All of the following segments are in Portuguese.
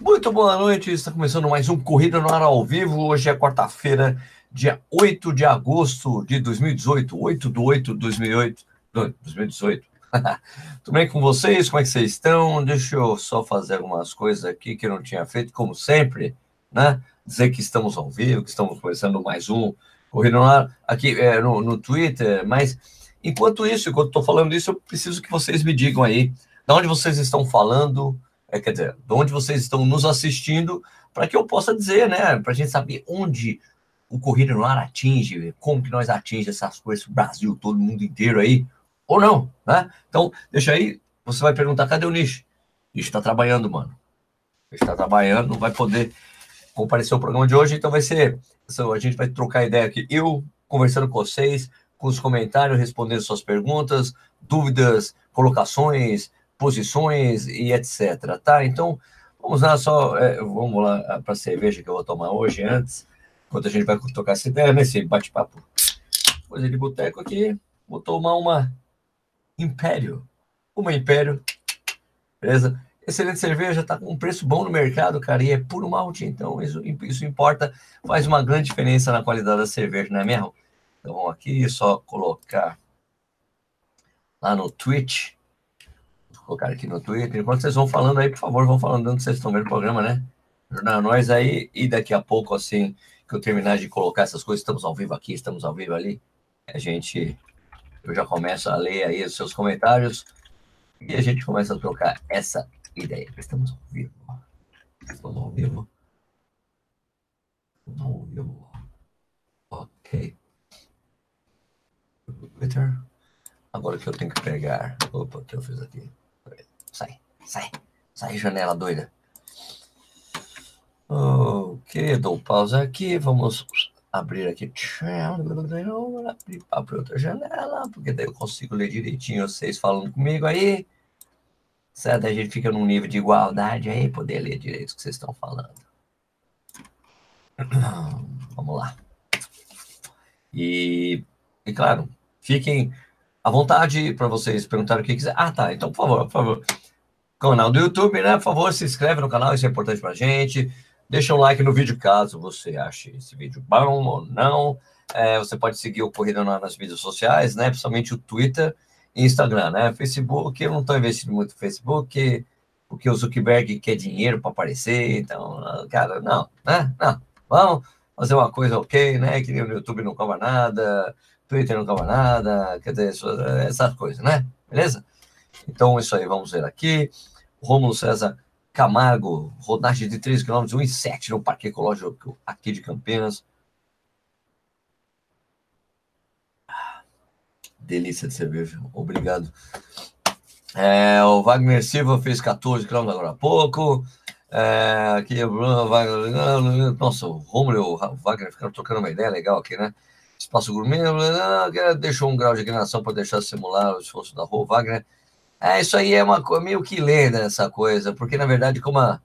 Muito boa noite, está começando mais um Corrida no Ar ao vivo. Hoje é quarta-feira, dia 8 de agosto de 2018, 8 de 8 de 2008, 2018. Tudo bem com vocês? Como é que vocês estão? Deixa eu só fazer algumas coisas aqui que eu não tinha feito, como sempre, né? Dizer que estamos ao vivo, que estamos começando mais um Corrida no Ar aqui é, no, no Twitter, mas enquanto isso, enquanto estou falando isso, eu preciso que vocês me digam aí de onde vocês estão falando, é, quer dizer, de onde vocês estão nos assistindo, para que eu possa dizer, né, para a gente saber onde o Corrida no Ar atinge, como que nós atingimos essas coisas, o Brasil, todo mundo inteiro aí, ou não, né? Então, deixa aí, você vai perguntar, cadê o? Nish está trabalhando, mano. Está trabalhando, não vai poder comparecer ao programa de hoje, então vai ser, a gente vai trocar ideia aqui, eu conversando com vocês, com os comentários, respondendo suas perguntas, dúvidas, colocações, posições e etc. Tá? Então, vamos lá só, é, vamos lá para a cerveja que eu vou tomar hoje antes, enquanto a gente vai tocar essa ideia, nesse bate-papo. Coisa de boteco aqui, vou tomar uma Império. Uma Império, beleza? Excelente cerveja, tá com um preço bom no mercado, cara, e é puro malte, então isso, isso importa, faz uma grande diferença na qualidade da cerveja, não é mesmo? Então, aqui só colocar lá no Twitch, colocar aqui no Twitter. Enquanto vocês vão falando aí, por favor, vão falando onde vocês estão vendo o programa, né? Jornal Nós aí, e daqui a pouco, assim, que eu terminar de colocar essas coisas, estamos ao vivo aqui, estamos ao vivo ali, a gente, eu já começo a ler aí os seus comentários e a gente começa a trocar essa ideia. Estamos ao vivo. Estamos ao vivo. Estamos ao vivo. Ok. Twitter. Agora que eu tenho que pegar. Opa, o que eu fiz aqui? Sai, sai, sai, janela doida. Ok, dou pausa aqui, vamos abrir aqui. Abrir outra janela, porque daí eu consigo ler direitinho vocês falando comigo aí. Certo? A gente fica num nível de igualdade aí, poder ler direito o que vocês estão falando. Vamos lá. E, e claro, fiquem à vontade para vocês perguntarem o que quiser. Ah, tá. Então, por favor, por favor. Canal do YouTube, né? Por favor, se inscreve no canal, isso é importante pra gente. Deixa um like no vídeo caso você ache esse vídeo bom ou não. É, você pode seguir o Corrida nas mídias sociais, né? Principalmente o Twitter e Instagram, né? Facebook, eu não estou investindo muito no Facebook, porque o Zuckerberg quer dinheiro para aparecer, então, cara, não, né? Não. Vamos fazer uma coisa ok, né? Que no YouTube não cobra nada, Twitter não cobra nada, quer dizer, essas coisas, né? Beleza? Então, isso aí, vamos ver aqui. Rômulo César Camargo, rodagem de 3 km, 1,7 no Parque Ecológico aqui de Campinas. Delícia de cerveja, obrigado. É, o Wagner Silva fez 14 km agora há pouco. É, aqui o Bruno Wagner. Nossa, o Romulo e o Wagner ficaram trocando uma ideia legal aqui, né? Espaço Gourmet, deixou um grau de inclinação para deixar simular o esforço da rua. Wagner é, isso aí é uma meio que lenda essa coisa, porque na verdade, como a,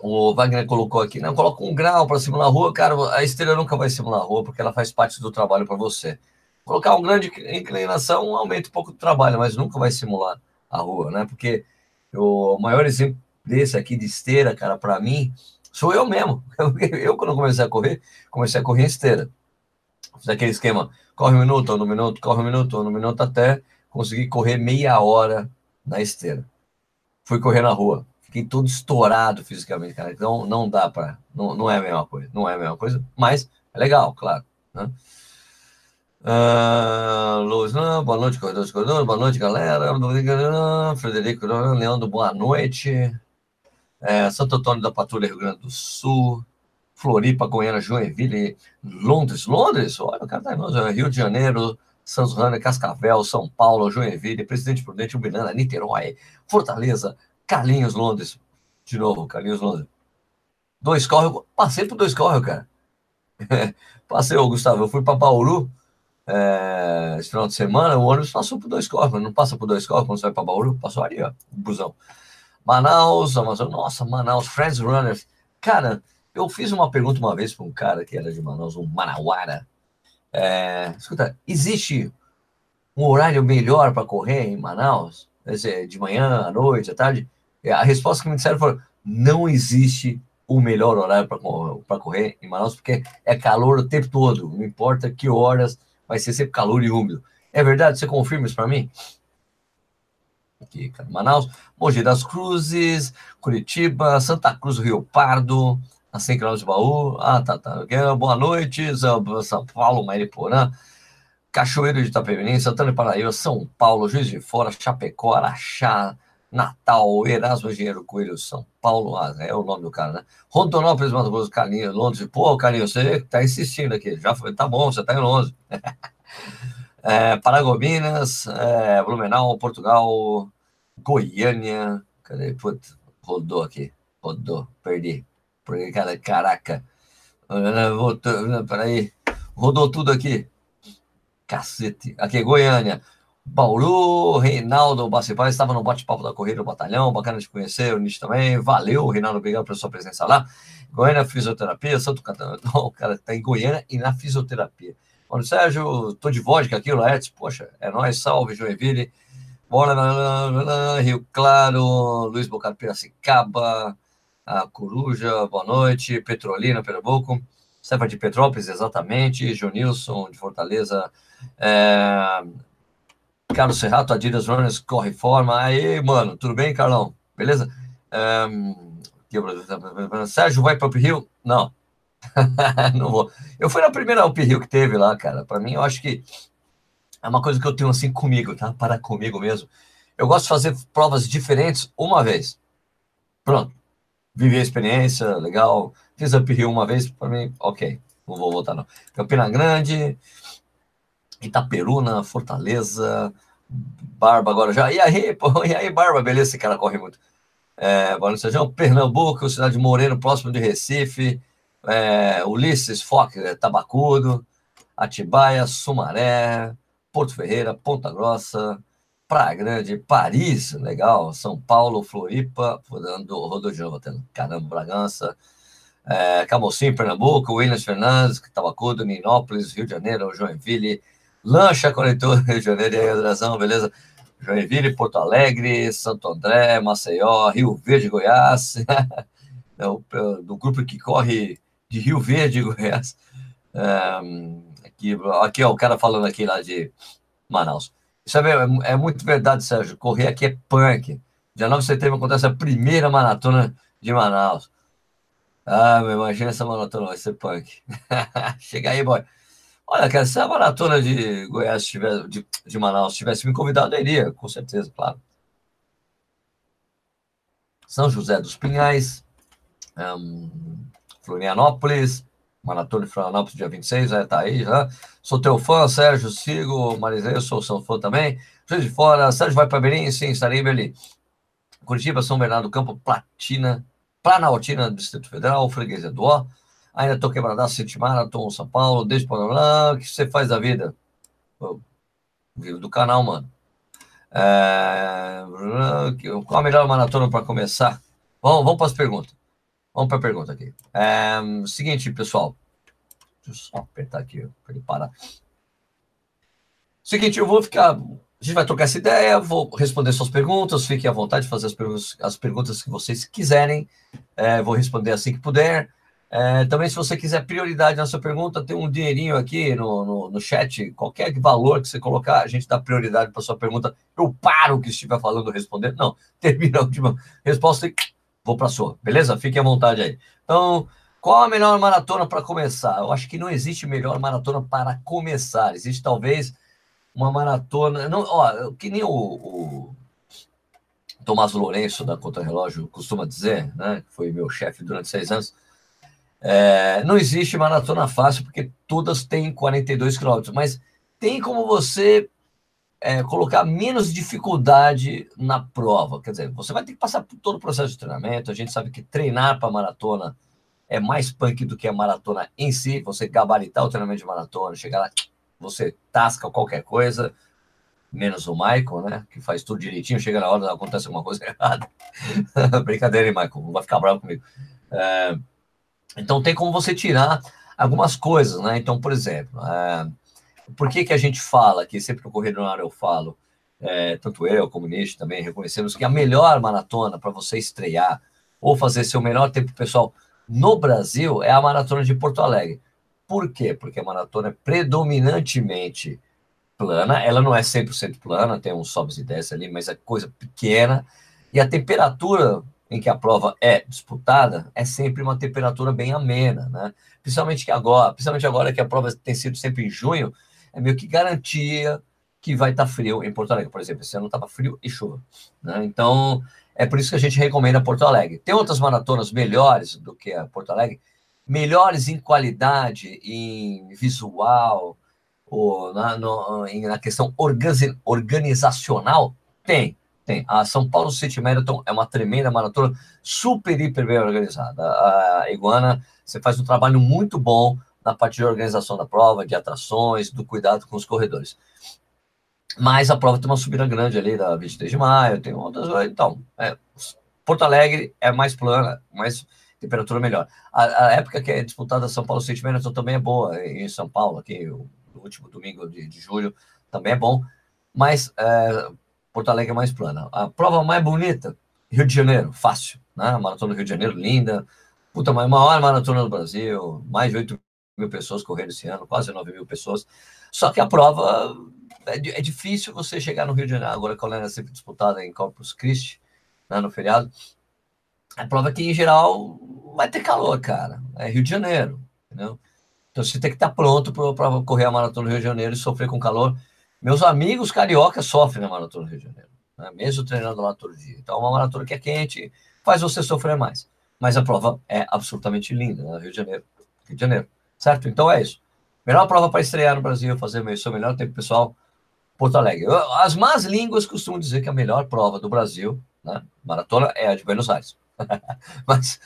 o Wagner colocou aqui, não coloca um grau para simular a rua, cara, a esteira nunca vai simular a rua, porque ela faz parte do trabalho para você. Colocar um grande inclinação aumenta um pouco do trabalho, mas nunca vai simular a rua, né? Porque o maior exemplo desse aqui de esteira, cara, para mim, sou eu mesmo. Eu, quando comecei a correr, comecei a correr em esteira. Fiz aquele esquema, corre um minuto, no minuto, corre um minuto, no minuto, até consegui correr meia hora na esteira. Fui correr na rua. Fiquei todo estourado fisicamente, cara. Então não dá para. Não, não é a mesma coisa. Não é a mesma coisa, mas é legal, claro. Né? Uh, Luz, não, boa noite, corredores, corredores, boa noite, galera. Frederico, Leandro, boa noite. É, Santo Antônio da Patrulha, Rio Grande do Sul. Floripa, Goiânia, Joinville, Londres. Londres, olha, o cara tá em Rio de Janeiro, Santos Rana, Cascavel, São Paulo, Joinville, Presidente Prudente, Umbinana, Niterói, Fortaleza, Carlinhos, Londres. De novo, Carlinhos, Londres. Dois córregos, passei por dois córregos, cara. passei, ô, Gustavo, eu fui para Bauru é, esse final de semana, o ônibus passou por dois córregos, não passa por dois córregos quando você vai para Bauru? Passou ali, ó, o busão. Manaus, Amazônia, nossa, Manaus, Friends Runners. Cara, eu fiz uma pergunta uma vez para um cara que era de Manaus, um Manauara, é, escuta, existe um horário melhor para correr em Manaus? Quer dizer, de manhã, à noite, à tarde? A resposta que me disseram foi: não existe o melhor horário para correr em Manaus, porque é calor o tempo todo, não importa que horas, vai ser sempre calor e úmido. É verdade? Você confirma isso para mim? Aqui, Manaus, Mogi das Cruzes, Curitiba, Santa Cruz Rio Pardo, a 100 km de Baú. Ah, tá, tá. Boa noite, São Paulo, Mariporã, Cachoeiro de Itapemirim, Santana de Paraíba, São Paulo, Juiz de Fora, Chapecó, Araxá, Natal, Erasmo Engenheiro Coelho, São Paulo, ah, é o nome do cara, né? Rondonópolis, Mato Grosso, Carlinhos, Londres. Pô, Carlinhos, você tá insistindo aqui. Já foi, tá bom, você tá em Londres. é, Paragominas, é, Blumenau, Portugal, Goiânia. Cadê? Putz, rodou aqui. Rodou, perdi. Porque, cara, caraca. Peraí. Rodou tudo aqui. Cacete. Aqui, Goiânia. Bauru, Reinaldo Bacipar estava no bate-papo da Corrida do Batalhão, bacana de conhecer, o Nietzsche também, valeu, Reinaldo, obrigado pela sua presença lá. Goiânia Fisioterapia, Santo Catarina, o cara está em Goiânia e na fisioterapia. Mano, Sérgio, tô de vodka aqui, o Laertes, poxa, é nóis, salve, Joinville, bora, Rio Claro, Luiz Bocado Piracicaba, a Coruja, boa noite, Petrolina, Pernambuco, Stefa de Petrópolis, exatamente, Jonilson de Fortaleza, é, Carlos Serrato, Adidas Runners, corre forma. Aí, mano, tudo bem, Carlão? Beleza? Um, Sérgio vai para o Rio? Não. não vou. Eu fui na primeira Up Rio que teve lá, cara. Para mim, eu acho que é uma coisa que eu tenho assim comigo, tá? Para comigo mesmo. Eu gosto de fazer provas diferentes uma vez. Pronto. Vivi a experiência, legal. Fiz Up Rio uma vez, para mim, ok. Não vou voltar, não. Campina Grande, Itaperuna, Fortaleza, Barba agora já. E aí, pô, e aí, Barba, beleza, esse cara corre muito. É, Barão Sejão, Pernambuco, cidade de Moreno, próximo de Recife, é, Ulisses, Foque, é, Tabacudo, Atibaia, Sumaré, Porto Ferreira, Ponta Grossa, Praia Grande, Paris, legal, São Paulo, Floripa, rodando, rodando, caramba, Bragança, é, Camocim, Pernambuco, Williams Fernandes, Tabacudo, Ninópolis, Rio de Janeiro, Joinville, Lancha Conector, Rio de Janeiro, e Andrezão, beleza? Joinville, Porto Alegre, Santo André, Maceió, Rio Verde, Goiás, do grupo que corre de Rio Verde, Goiás. aqui, aqui, ó, o cara falando aqui lá de Manaus. Isso é, é muito verdade, Sérgio. Correr aqui é punk. Dia 9 de setembro acontece a primeira maratona de Manaus. Ah, meu, imagina essa maratona, vai ser punk. Chega aí, boy. Olha, cara, se a maratona de Goiás tivesse, de, de Manaus tivesse me convidado, eu iria, com certeza, claro. São José dos Pinhais, um, Florianópolis, Maratona de Florianópolis, dia 26, já tá aí, já. Sou teu fã, Sérgio, sigo, Marisei, eu sou seu fã também. Juiz de Fora, Sérgio vai para Belém? Sim, estarei em Belém. Curitiba, São Bernardo do Campo, Platina, Planaltina, Distrito Federal, Freguesia do Ó. Ainda estou quebradaço, City Marathon, São Paulo, desde lá, o que você faz da vida? Eu vivo do canal, mano. É... Qual a melhor maratona para começar? Vamos, vamos para as perguntas. Vamos para a pergunta aqui. É... Seguinte, pessoal. Deixa eu só apertar aqui para ele parar. Seguinte, eu vou ficar. A gente vai trocar essa ideia, vou responder suas perguntas. Fiquem à vontade de fazer as perguntas, as perguntas que vocês quiserem. É, vou responder assim que puder. É, também, se você quiser prioridade na sua pergunta, tem um dinheirinho aqui no, no, no, chat. Qualquer valor que você colocar, a gente dá prioridade para sua pergunta. Eu paro o que estiver falando responder. Não, termina a última resposta e vou para a sua. Beleza? Fique à vontade aí. Então, qual a melhor maratona para começar? Eu acho que não existe melhor maratona para começar. Existe talvez uma maratona. Não, ó, que nem o, o Tomás Lourenço da Contra Relógio costuma dizer, né? Que foi meu chefe durante seis anos é, não existe maratona fácil, porque todas têm 42 quilômetros, mas tem como você é, colocar menos dificuldade na prova. Quer dizer, você vai ter que passar por todo o processo de treinamento. A gente sabe que treinar para maratona é mais punk do que a maratona em si. Você gabaritar o treinamento de maratona, chegar lá, você tasca qualquer coisa, menos o Michael, né? Que faz tudo direitinho, chega na hora, acontece alguma coisa errada. Brincadeira, hein, Michael? Não vai ficar bravo comigo. É, então, tem como você tirar algumas coisas, né? Então, por exemplo, é, por que, que a gente fala, que sempre no Correio do Ar eu falo, é, tanto eu como o Nish também reconhecemos que a melhor maratona para você estrear ou fazer seu melhor tempo pessoal no Brasil, é a maratona de Porto Alegre. Por quê? Porque a maratona é predominantemente plana, ela não é 100% plana, tem uns sobes e desce ali, mas é coisa pequena, e a temperatura em que a prova é disputada é sempre uma temperatura bem amena, né? Principalmente que agora, principalmente agora que a prova tem sido sempre em junho, é meio que garantia que vai estar tá frio em Porto Alegre, por exemplo, esse ano estava frio e chuva, né? Então, é por isso que a gente recomenda Porto Alegre. Tem outras maratonas melhores do que a Porto Alegre, melhores em qualidade, em visual, ou na, no, na questão organizacional? Tem, tem. A São Paulo City Marathon é uma tremenda maratona, super, hiper bem organizada. A Iguana, você faz um trabalho muito bom na parte de organização da prova, de atrações, do cuidado com os corredores. Mas a prova tem uma subida grande ali da 23 de maio, tem outras. Então, é, Porto Alegre é mais plana, mais temperatura melhor. A, a, época que é disputada São Paulo City Marathon também é boa, em São Paulo, aqui, o, o último domingo de, de, julho, também é bom. Mas é, Porto Alegre é mais plana. A prova mais bonita, Rio de Janeiro, fácil. Né? Maratona do Rio de Janeiro, linda. Puta, maior maratona do Brasil, mais de 8 mil pessoas correram esse ano, quase 9 mil pessoas. Só que a prova é, é, difícil você chegar no Rio de Janeiro, agora que ela é sempre disputada em Corpus Christi, né, no feriado. A prova que, em geral, vai ter calor, cara. É Rio de Janeiro, entendeu? Então você tem que estar pronto para correr a maratona do Rio de Janeiro e sofrer com calor. Meus amigos cariocas sofrem na maratona do Rio de Janeiro, né? mesmo treinando lá todo dia. Então, é uma maratona que é quente, faz você sofrer mais. Mas a prova é absolutamente linda, né? Rio de Janeiro. Rio de Janeiro, certo? Então é isso. Melhor prova para estrear no Brasil, fazer o seu melhor tempo pessoal, Porto Alegre. As más línguas costumam dizer que a melhor prova do Brasil, né, maratona, é a de Buenos Aires. Mas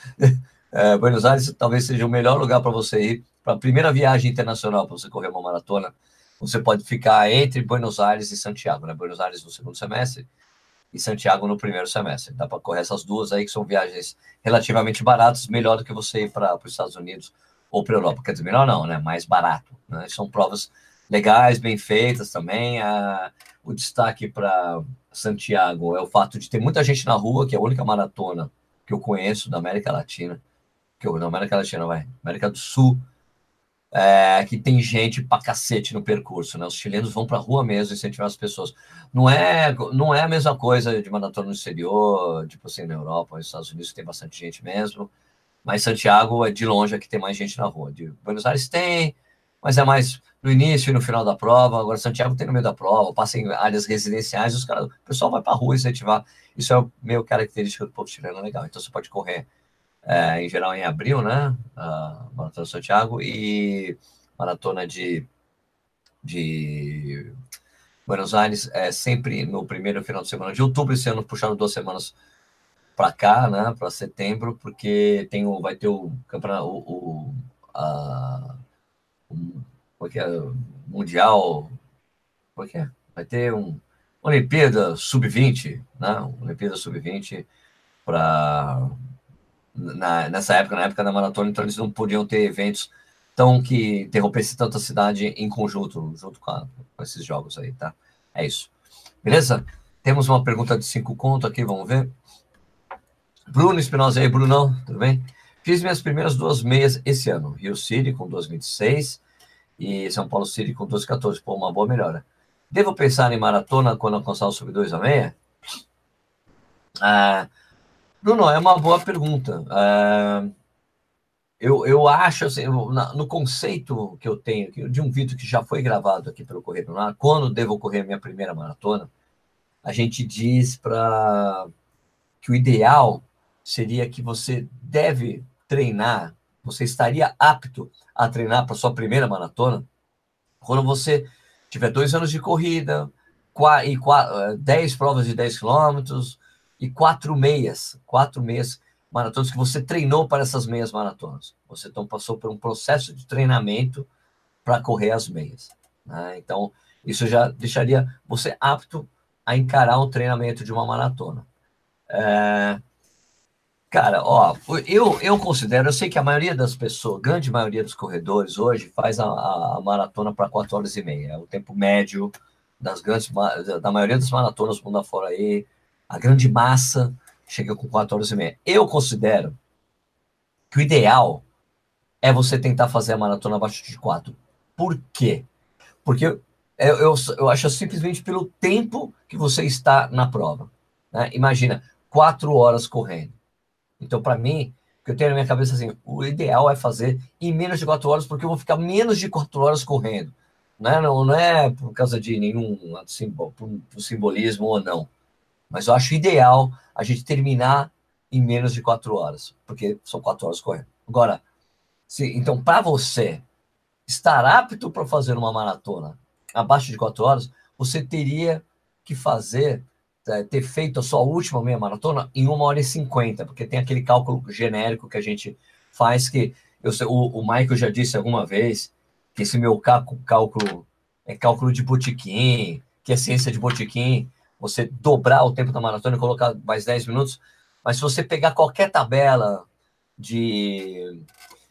é, Buenos Aires talvez seja o melhor lugar para você ir para a primeira viagem internacional para você correr uma maratona. Você pode ficar entre Buenos Aires e Santiago, né? Buenos Aires no segundo semestre e Santiago no primeiro semestre. Dá para correr essas duas aí, que são viagens relativamente baratas, melhor do que você ir para os Estados Unidos ou para a Europa. Quer dizer, melhor não, né? Mais barato. Né? São provas legais, bem feitas também. O destaque para Santiago é o fato de ter muita gente na rua, que é a única maratona que eu conheço da América Latina, que eu, na América Latina, vai, América do Sul, é, que tem gente pra cacete no percurso, né? Os chilenos vão pra rua mesmo incentivar as pessoas. Não é, não é a mesma coisa de maratona no exterior, tipo assim, na Europa, nos Estados Unidos tem bastante gente mesmo, mas Santiago é de longe a que tem mais gente na rua. De Buenos Aires tem, mas é mais no início e no final da prova. Agora, Santiago tem no meio da prova, passa em áreas residenciais, os caras, o pessoal vai para a rua incentivar. Isso é meio característica do povo chileno legal. Então, você pode correr, é, em geral, em abril, né? A Maratona de Santiago e Maratona de, de Buenos Aires, é sempre no primeiro final de semana de outubro, esse ano puxando duas semanas para cá, né? Para setembro, porque tem o, vai ter o campeonato, o, o a, porque é, mundial, porque é? vai ter um Olimpíada sub-20, né? Olimpíada sub-20 para nessa época, na época da maratona, então eles não podiam ter eventos tão que interrompesse tanta cidade em conjunto, junto com, a, com esses jogos aí, tá? É isso. Beleza? Temos uma pergunta de cinco conto aqui, vamos ver. Bruno Espinosa aí, Brunão, tudo bem? Fiz minhas primeiras duas meias esse ano. Rio City com 2,26 e São Paulo City com 2,14. Pô, uma boa melhora. Devo pensar em maratona quando alcançar o sub 2 a meia? Ah, Bruno, é uma boa pergunta. Ah, eu, eu acho, assim, no conceito que eu tenho, de um vídeo que já foi gravado aqui pelo Correio Lar, quando devo correr minha primeira maratona, a gente diz para que o ideal seria que você deve treinar, você estaria apto a treinar para sua primeira maratona quando você tiver dois anos de corrida, e eh, dez provas de 10 quilômetros e quatro meias, quatro meias maratonas que você treinou para essas meias maratonas. Você então passou por um processo de treinamento para correr as meias. Né? Então, isso já deixaria você apto a encarar um treinamento de uma maratona. É, Cara, ó, eu, eu considero, eu sei que a maioria das pessoas, grande maioria dos corredores hoje faz a, a maratona para 4 horas e meia. É o tempo médio das grandes, da maioria das maratonas mundo afora aí. A grande massa chega com 4 horas e meia. Eu considero que o ideal é você tentar fazer a maratona abaixo de 4. Por quê? Porque eu, eu, eu acho simplesmente pelo tempo que você está na prova. Né? Imagina, 4 horas correndo. Então, para mim, o que eu tenho na minha cabeça assim, o ideal é fazer em menos de 4 horas, porque eu vou ficar menos de 4 horas correndo. Né? Não, não é por causa de nenhum simbol, simbolismo ou não. Mas eu acho ideal a gente terminar em menos de quatro horas, porque são quatro horas correndo. Agora, se, então, para você estar apto para fazer uma maratona abaixo de quatro horas, você teria que fazer, é, ter feito a sua última meia maratona em uma hora e cinquenta, porque tem aquele cálculo genérico que a gente faz que eu, o, o Michael já disse alguma vez que esse meu cálculo é cálculo de botiquim, que é ciência de botiquim, você dobrar o tempo da maratona e colocar mais 10 minutos, mas se você pegar qualquer tabela de,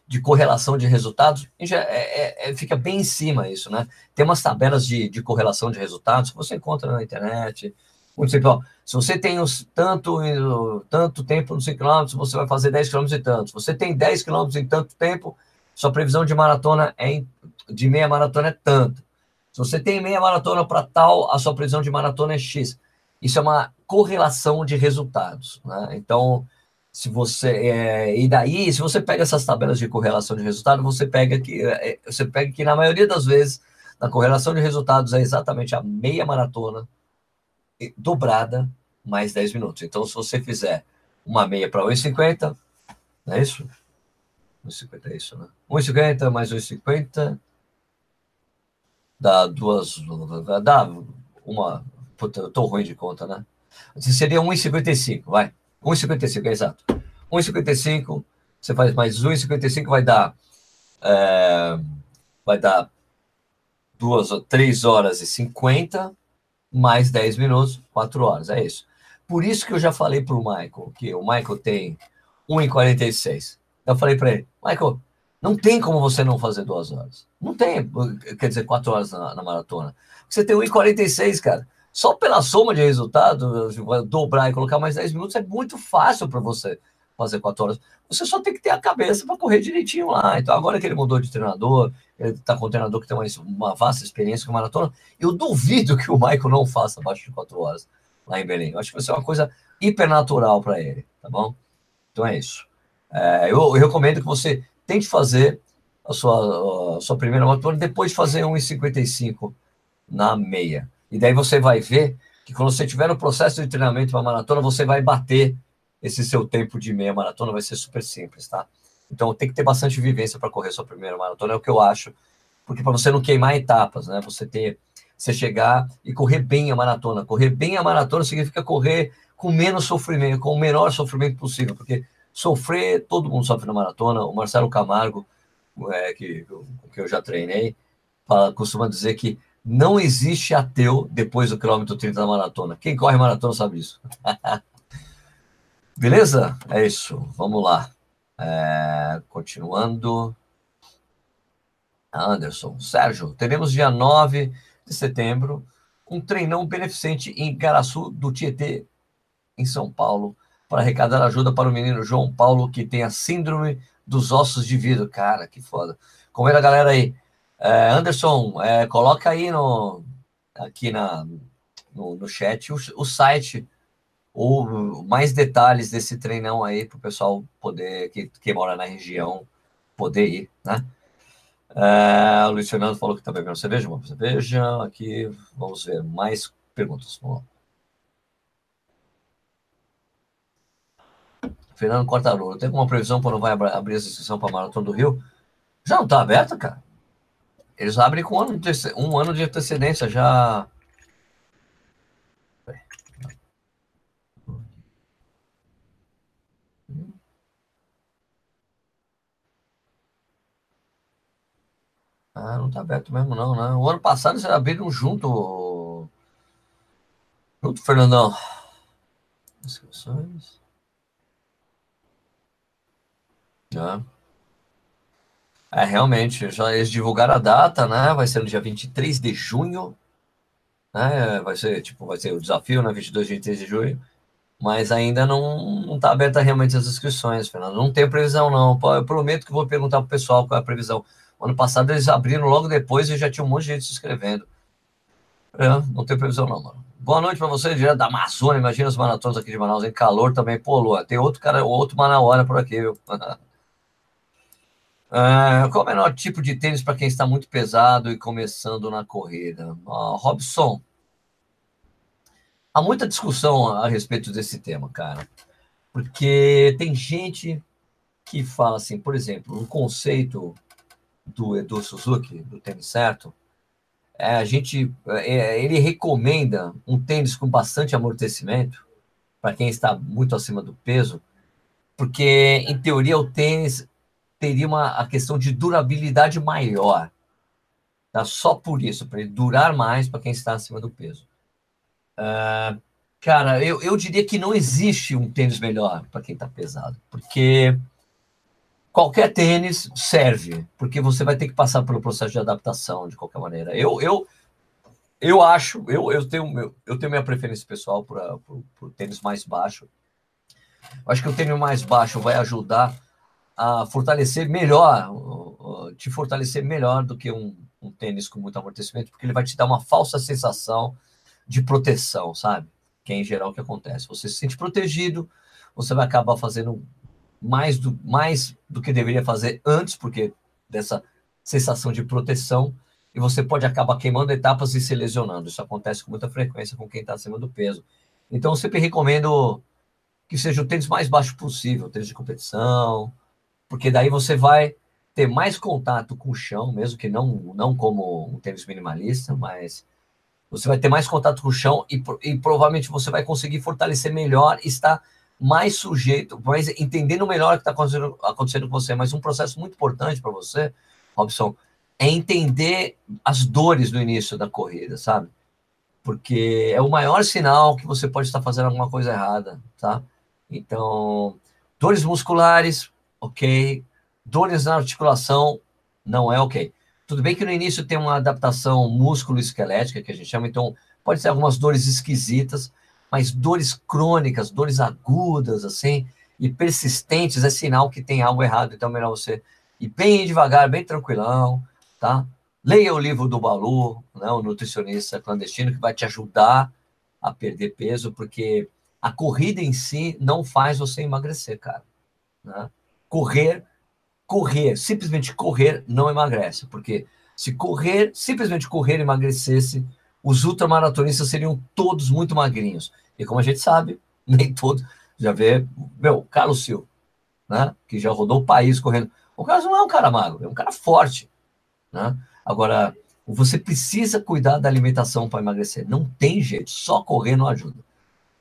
de correlação de resultados, já é, é, é, fica bem em cima isso, né? Tem umas tabelas de, de correlação de resultados que você encontra na internet. Muito simples, se você tem os, tanto, tanto tempo nos 5 km, você vai fazer 10 km e tanto. Se você tem 10 km em tanto tempo, sua previsão de maratona é de meia maratona é tanto. Se você tem meia maratona para tal, a sua previsão de maratona é X. Isso é uma correlação de resultados. Né? Então, se você. É, e daí, se você pega essas tabelas de correlação de resultados, você pega que, é, é, você pega que, na maioria das vezes, na correlação de resultados é exatamente a meia maratona dobrada mais 10 minutos. Então, se você fizer uma meia para 1,50, não é isso? 1,50 é isso, né? 1,50 mais 1,50 dá duas. Dá uma. Puta, eu tô ruim de conta, né? Seria 1,55, vai. 1,55, é exato. 1,55, você faz mais 1,55, vai dar. É, vai dar 2, 3 horas e 50, mais 10 minutos, 4 horas, é isso. Por isso que eu já falei para o Michael, que o Michael tem 1,46. Eu falei para ele, Michael, não tem como você não fazer duas horas. Não tem, quer dizer, quatro horas na, na maratona. Você tem 1,46, cara. Só pela soma de resultado, dobrar e colocar mais 10 minutos é muito fácil para você fazer quatro horas. Você só tem que ter a cabeça para correr direitinho lá. Então, agora que ele mudou de treinador, está com um treinador que tem uma, uma vasta experiência com maratona, eu duvido que o Michael não faça abaixo de quatro horas lá em Belém. Eu acho que vai ser uma coisa hipernatural para ele, tá bom? Então é isso. É, eu, eu recomendo que você tente fazer a sua, a sua primeira maratona, depois fazer 1,55 na meia. E daí você vai ver que quando você tiver no processo de treinamento para maratona, você vai bater esse seu tempo de meia maratona, vai ser super simples, tá? Então tem que ter bastante vivência para correr sua primeira maratona, é o que eu acho, porque para você não queimar etapas, né? Você ter, você chegar e correr bem a maratona. Correr bem a maratona significa correr com menos sofrimento, com o menor sofrimento possível, porque Sofrer, todo mundo sofre na maratona. O Marcelo Camargo, é, que, que eu já treinei, fala, costuma dizer que não existe ateu depois do quilômetro 30 da maratona. Quem corre maratona sabe isso. Beleza? É isso. Vamos lá. É, continuando. Anderson. Sérgio, teremos dia 9 de setembro um treinão beneficente em Garaçu do Tietê, em São Paulo para arrecadar ajuda para o menino João Paulo, que tem a síndrome dos ossos de vidro. Cara, que foda. É a galera aí? É, Anderson, é, coloca aí no, aqui na, no, no chat o, o site ou mais detalhes desse treinão aí para o pessoal poder, que, que mora na região, poder ir, né? É, o Luiz Fernando falou que está bebendo cerveja, uma cerveja. Aqui, vamos ver mais perguntas. Vamos lá. Fernando Cortarolo, tem alguma previsão quando vai abrir a inscrição para a Maratona do Rio? Já não está aberta, cara. Eles abrem com um ano de antecedência já. Ah, não está aberto mesmo, não, né? O ano passado eles abriram junto. Junto, Fernandão. Inscrições. É. É, realmente, já eles divulgaram a data, né? Vai ser no dia 23 de junho, né? Vai ser, tipo, vai ser o desafio, né? 22, 23 de junho. mas ainda não está aberta realmente as inscrições, Fernando. Não tem previsão, não. Eu prometo que vou perguntar para o pessoal qual é a previsão. Ano passado eles abriram logo depois e já tinha um monte de gente se inscrevendo. É, não tem previsão, não, mano. Boa noite para você, direto da Amazônia. Imagina os maratonas aqui de Manaus em calor também. Pô, Lua, tem outro cara, outro Manauara por aqui, viu? É, qual o menor tipo de tênis para quem está muito pesado e começando na corrida? Uh, Robson, há muita discussão a respeito desse tema, cara. Porque tem gente que fala assim, por exemplo, um conceito do Edu Suzuki, do tênis certo, é, a gente, é, ele recomenda um tênis com bastante amortecimento para quem está muito acima do peso, porque em teoria o tênis teria uma a questão de durabilidade maior, tá? Só por isso, para ele durar mais para quem está acima do peso. Uh, cara, eu, eu diria que não existe um tênis melhor para quem está pesado, porque qualquer tênis serve, porque você vai ter que passar pelo processo de adaptação de qualquer maneira. Eu, eu, eu acho, eu, eu, tenho, eu tenho minha preferência pessoal para o tênis mais baixo. Eu acho que o tênis mais baixo vai ajudar a fortalecer melhor, te fortalecer melhor do que um, um tênis com muito amortecimento, porque ele vai te dar uma falsa sensação de proteção, sabe? Que é em geral o que acontece. Você se sente protegido, você vai acabar fazendo mais do, mais do que deveria fazer antes, porque dessa sensação de proteção, e você pode acabar queimando etapas e se lesionando. Isso acontece com muita frequência com quem está acima do peso. Então, eu sempre recomendo que seja o tênis mais baixo possível, tênis de competição, porque daí você vai ter mais contato com o chão, mesmo que não, não como um tênis minimalista, mas você vai ter mais contato com o chão e, e provavelmente você vai conseguir fortalecer melhor e estar mais sujeito, mais entendendo melhor o que está acontecendo, acontecendo com você. Mas um processo muito importante para você, Robson, é entender as dores do início da corrida, sabe? Porque é o maior sinal que você pode estar fazendo alguma coisa errada, tá? Então, dores musculares, ok. Dores na articulação, não é ok. Tudo bem que no início tem uma adaptação músculo-esquelética, que a gente chama, então pode ser algumas dores esquisitas, mas dores crônicas, dores agudas, assim, e persistentes, é sinal que tem algo errado. Então é melhor você ir bem devagar, bem tranquilão, tá? Leia o livro do Balu, né, o nutricionista clandestino, que vai te ajudar a perder peso, porque a corrida em si não faz você emagrecer, cara. Né? Correr, correr, simplesmente correr não emagrece, porque se correr, simplesmente correr emagrecesse, os ultramaratonistas seriam todos muito magrinhos. E como a gente sabe, nem todos. Já vê, meu, Carlos Silva, né? Que já rodou o país correndo. O Carlos não é um cara magro, é um cara forte, né? Agora, você precisa cuidar da alimentação para emagrecer. Não tem jeito, só correr não ajuda.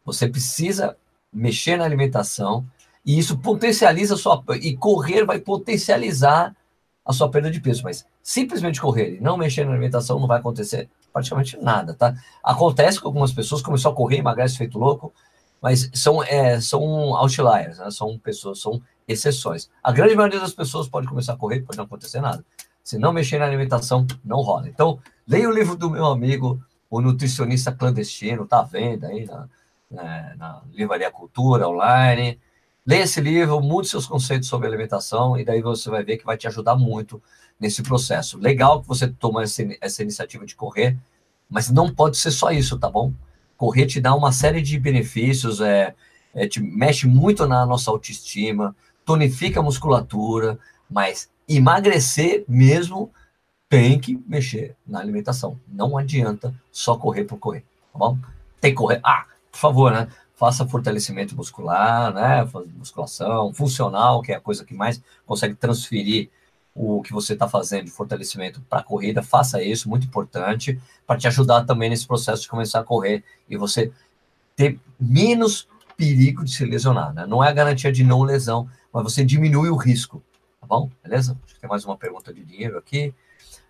Você precisa mexer na alimentação e isso potencializa a sua. E correr vai potencializar a sua perda de peso. Mas simplesmente correr e não mexer na alimentação não vai acontecer praticamente nada, tá? Acontece com algumas pessoas, começou a correr, emagrece feito louco, mas são, é, são outliers, né? são pessoas, são exceções. A grande maioria das pessoas pode começar a correr, pode não acontecer nada. Se não mexer na alimentação, não rola. Então, leia o livro do meu amigo, o nutricionista clandestino, tá à venda aí na, na, né, na Livraria Cultura online. Leia esse livro, mude seus conceitos sobre alimentação e daí você vai ver que vai te ajudar muito nesse processo. Legal que você toma essa, essa iniciativa de correr, mas não pode ser só isso, tá bom? Correr te dá uma série de benefícios, é, é, te mexe muito na nossa autoestima, tonifica a musculatura, mas emagrecer mesmo tem que mexer na alimentação. Não adianta só correr por correr, tá bom? Tem que correr. Ah, por favor, né? Faça fortalecimento muscular, né? Musculação, funcional, que é a coisa que mais consegue transferir o que você está fazendo de fortalecimento para a corrida, faça isso, muito importante, para te ajudar também nesse processo de começar a correr e você ter menos perigo de se lesionar, né? Não é a garantia de não lesão, mas você diminui o risco, tá bom? Beleza? Tem mais uma pergunta de dinheiro aqui.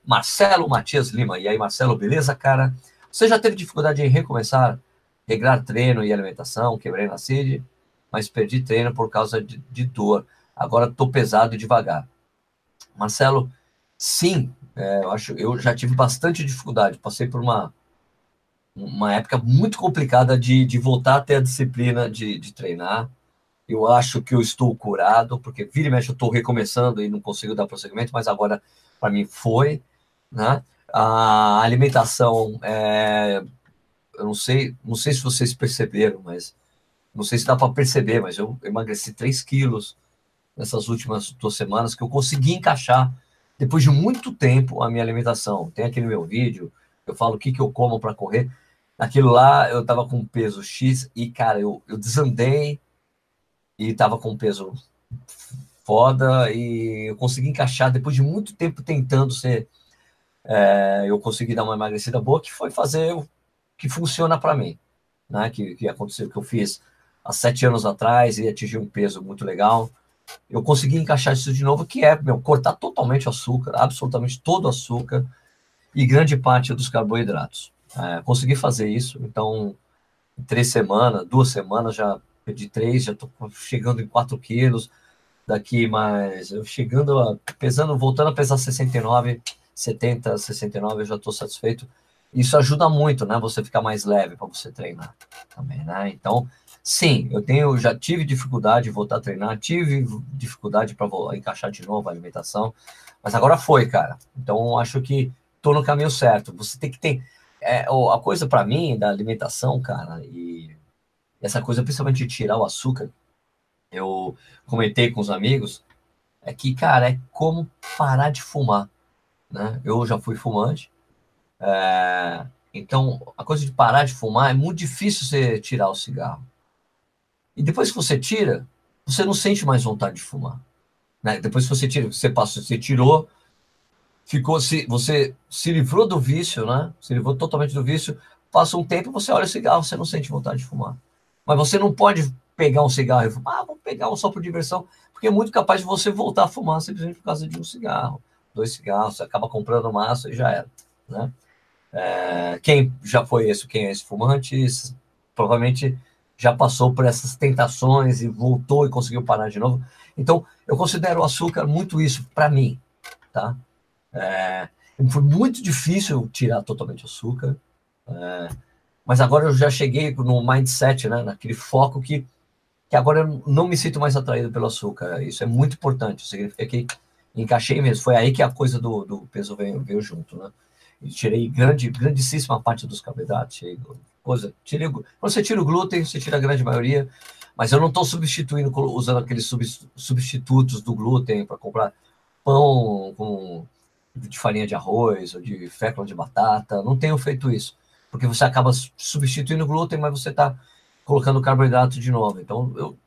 Marcelo Matias Lima. E aí, Marcelo, beleza, cara? Você já teve dificuldade em recomeçar, regrar treino e alimentação? Quebrei na CID, mas perdi treino por causa de, de dor. Agora estou pesado e devagar. Marcelo, sim, é, eu acho, eu já tive bastante dificuldade, passei por uma uma época muito complicada de, de voltar a ter a disciplina de, de treinar. Eu acho que eu estou curado, porque vira e mexe eu estou recomeçando e não consigo dar prosseguimento, mas agora para mim foi, né? A alimentação, é, eu não sei, não sei se vocês perceberam, mas não sei se dá para perceber, mas eu emagreci 3 quilos nessas últimas duas semanas que eu consegui encaixar depois de muito tempo a minha alimentação. Tem aqui no meu vídeo, eu falo o que, que eu como para correr. Aquilo lá eu tava com peso X e, cara, eu, eu desandei e tava com peso foda e eu consegui encaixar depois de muito tempo tentando ser. É, eu consegui dar uma emagrecida boa, que foi fazer o que funciona para mim, né? Que, que aconteceu, que eu fiz há sete anos atrás e atingi um peso muito legal. Eu consegui encaixar isso de novo, que é meu, cortar totalmente o açúcar, absolutamente todo o açúcar e grande parte dos carboidratos. É, consegui fazer isso, então, em três semanas, duas semanas, já perdi três, já estou chegando em 4 quilos. Daqui mais, eu chegando, a, pesando, voltando a pesar 69, 70, 69, eu já estou satisfeito. Isso ajuda muito, né? Você ficar mais leve para você treinar também, né? Então, sim, eu tenho, já tive dificuldade de voltar a treinar, tive dificuldade para encaixar de novo a alimentação, mas agora foi, cara. Então, acho que estou no caminho certo. Você tem que ter é, a coisa para mim da alimentação, cara, e essa coisa principalmente de tirar o açúcar, eu comentei com os amigos, é que, cara, é como parar de fumar, né? Eu já fui fumante, é, então a coisa de parar de fumar é muito difícil você tirar o cigarro. E depois que você tira, você não sente mais vontade de fumar. Né? Depois que você tira, você passou, você tirou, ficou se você se livrou do vício, né? Se livrou totalmente do vício. Passa um tempo, você olha o cigarro, você não sente vontade de fumar. Mas você não pode pegar um cigarro e fumar, ah, vou pegar um só por diversão, porque é muito capaz de você voltar a fumar simplesmente por causa de um cigarro, dois cigarros, você acaba comprando massa e já era, né? É, quem já foi esse, quem é esse fumante, provavelmente já passou por essas tentações e voltou e conseguiu parar de novo. Então, eu considero o açúcar muito isso para mim, tá? É, foi muito difícil tirar totalmente o açúcar, é, mas agora eu já cheguei no mindset, né, naquele foco que, que agora eu não me sinto mais atraído pelo açúcar. Isso é muito importante, significa que encaixei mesmo. Foi aí que a coisa do, do peso veio, veio junto, né? E tirei grande, grandíssima parte dos carboidratos, coisa. Quando você tira o glúten, você tira a grande maioria, mas eu não estou substituindo, usando aqueles substitutos do glúten para comprar pão com de farinha de arroz ou de fécula de batata. Não tenho feito isso, porque você acaba substituindo o glúten, mas você está colocando carboidrato de novo. Então, eu,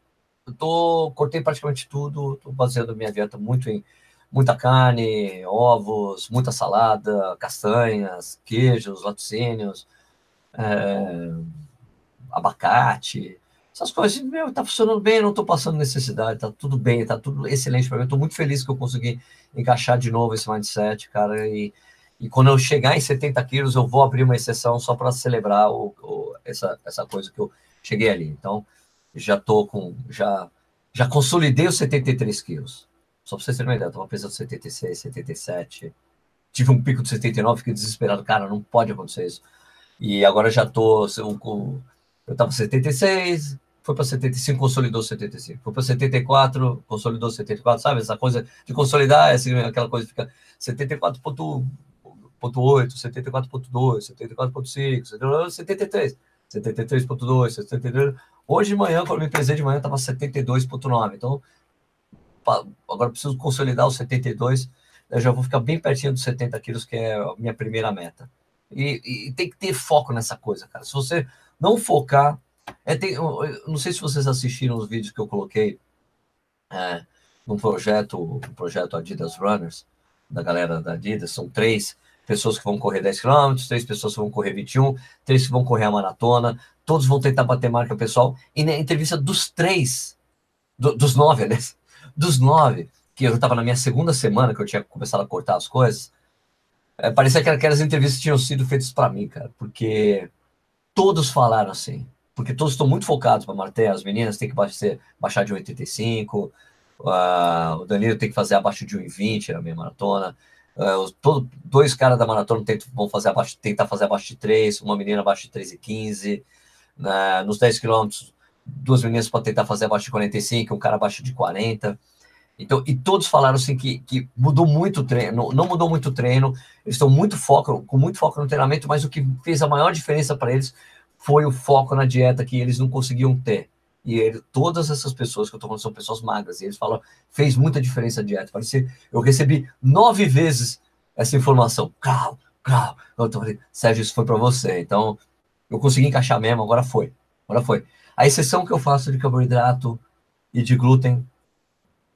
eu tô, cortei praticamente tudo, estou baseando minha dieta muito em muita carne, ovos, muita salada, castanhas, queijos, laticínios, é, abacate, essas coisas, meu, tá funcionando bem, não tô passando necessidade, tá tudo bem, tá tudo excelente para mim. Tô muito feliz que eu consegui encaixar de novo esse mindset, cara. E, e quando eu chegar em 70 quilos, eu vou abrir uma exceção só para celebrar o, o, essa, essa coisa que eu cheguei ali. Então, já tô com, já, já consolidei os 73 quilos. Só para vocês terem uma ideia, eu tava pesando 76, 77. Tive um pico de 79, fiquei desesperado. Cara, não pode acontecer isso. E agora já tô eu estava 76, foi para 75, consolidou 75. Foi para 74, consolidou 74. Sabe essa coisa de consolidar, é assim, aquela coisa fica 74.8, 74.2, 74.5, 73. 73.2, 73. Hoje de manhã, quando eu me pesei de manhã, estava 72.9. Então, agora preciso consolidar os 72. Eu já vou ficar bem pertinho dos 70 quilos, que é a minha primeira meta. E, e, tem que ter foco nessa coisa, cara. Se você não focar. É, tem, eu, eu não sei se vocês assistiram os vídeos que eu coloquei é, no projeto, projeto Adidas Runners, da galera da Adidas. São três pessoas que vão correr 10 km, três pessoas que vão correr 21, três que vão correr a maratona. Todos vão tentar bater marca pessoal. E na entrevista dos três, do, dos nove, aliás, dos nove, que eu estava na minha segunda semana que eu tinha começado a cortar as coisas, é, parecia que aquelas entrevistas tinham sido feitas para mim, cara, porque todos falaram assim, porque todos estão muito focados para Marté, as meninas têm que baixar, baixar de 1,85, uh, o Danilo tem que fazer abaixo de 1,20 na minha maratona, Uh, todo, dois caras da maratona tentam, vão fazer abaixo, tentar fazer abaixo de 3, uma menina abaixo de 3 e 15. Né? Nos 10 quilômetros, duas meninas para tentar fazer abaixo de 45, um cara abaixo de 40. Então, e todos falaram assim que, que mudou muito o treino, não mudou muito o treino, eles estão muito foco, com muito foco no treinamento, mas o que fez a maior diferença para eles foi o foco na dieta que eles não conseguiam ter. E ele, todas essas pessoas que eu estou falando são pessoas magras, e eles falam, fez muita diferença a dieta. Parece, eu recebi nove vezes essa informação. Crau, crau. Eu falando, Sérgio, isso foi para você. Então, eu consegui encaixar mesmo, agora foi. Agora foi. A exceção que eu faço de carboidrato e de glúten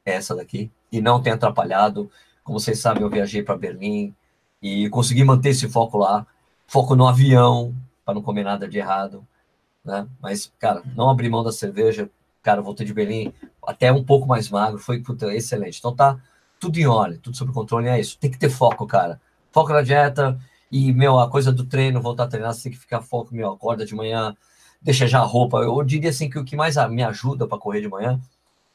essa daqui, e não tem atrapalhado. Como vocês sabem, eu viajei para Berlim e consegui manter esse foco lá. Foco no avião, para não comer nada de errado né? Mas, cara, não abri mão da cerveja, cara, voltei de Berlim até um pouco mais magro, foi puta, excelente. Então tá tudo em ordem, tudo sob controle, é isso. Tem que ter foco, cara. Foco na dieta e, meu, a coisa do treino, voltar a treinar, você tem que ficar foco, meu, acorda de manhã, deixa já a roupa. Eu diria assim que o que mais me ajuda para correr de manhã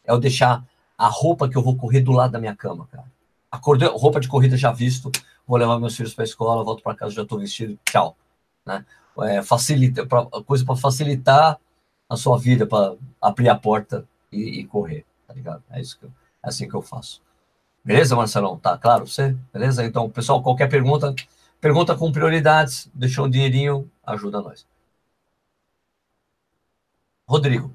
é eu deixar a roupa que eu vou correr do lado da minha cama, cara. Acordei, roupa de corrida já visto, vou levar meus filhos para a escola, volto para casa, já estou vestido, tchau, né? é, facilita, pra, coisa para facilitar a sua vida, para abrir a porta e, e, correr, tá ligado? É isso que eu, é assim que eu faço. Beleza, Marcelão? Tá claro você? Beleza? Então, pessoal, qualquer pergunta, pergunta com prioridades, deixou um dinheirinho, ajuda nós. Rodrigo,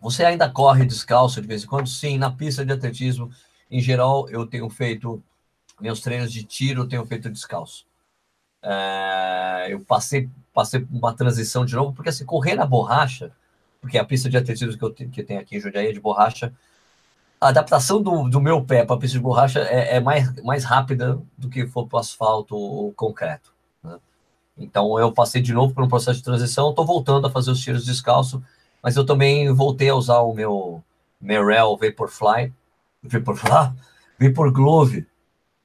você ainda corre descalço de vez em quando? Sim, na pista de atletismo, em geral, eu tenho feito meus treinos de tiro, eu tenho feito descalço. É, eu passei passei uma transição de novo, porque assim, correr na borracha, porque a pista de atletismo que eu, tenho, que tenho aqui em Jundiaí é de borracha, a adaptação do, do meu pé para a pista de borracha é, é, mais, mais rápida do que for para o asfalto ou concreto. Né? Então eu passei de novo por um processo de transição, estou voltando a fazer os tiros descalço, mas eu também voltei a usar o meu Merrell Vaporfly, Vaporfly, Vapor Glove,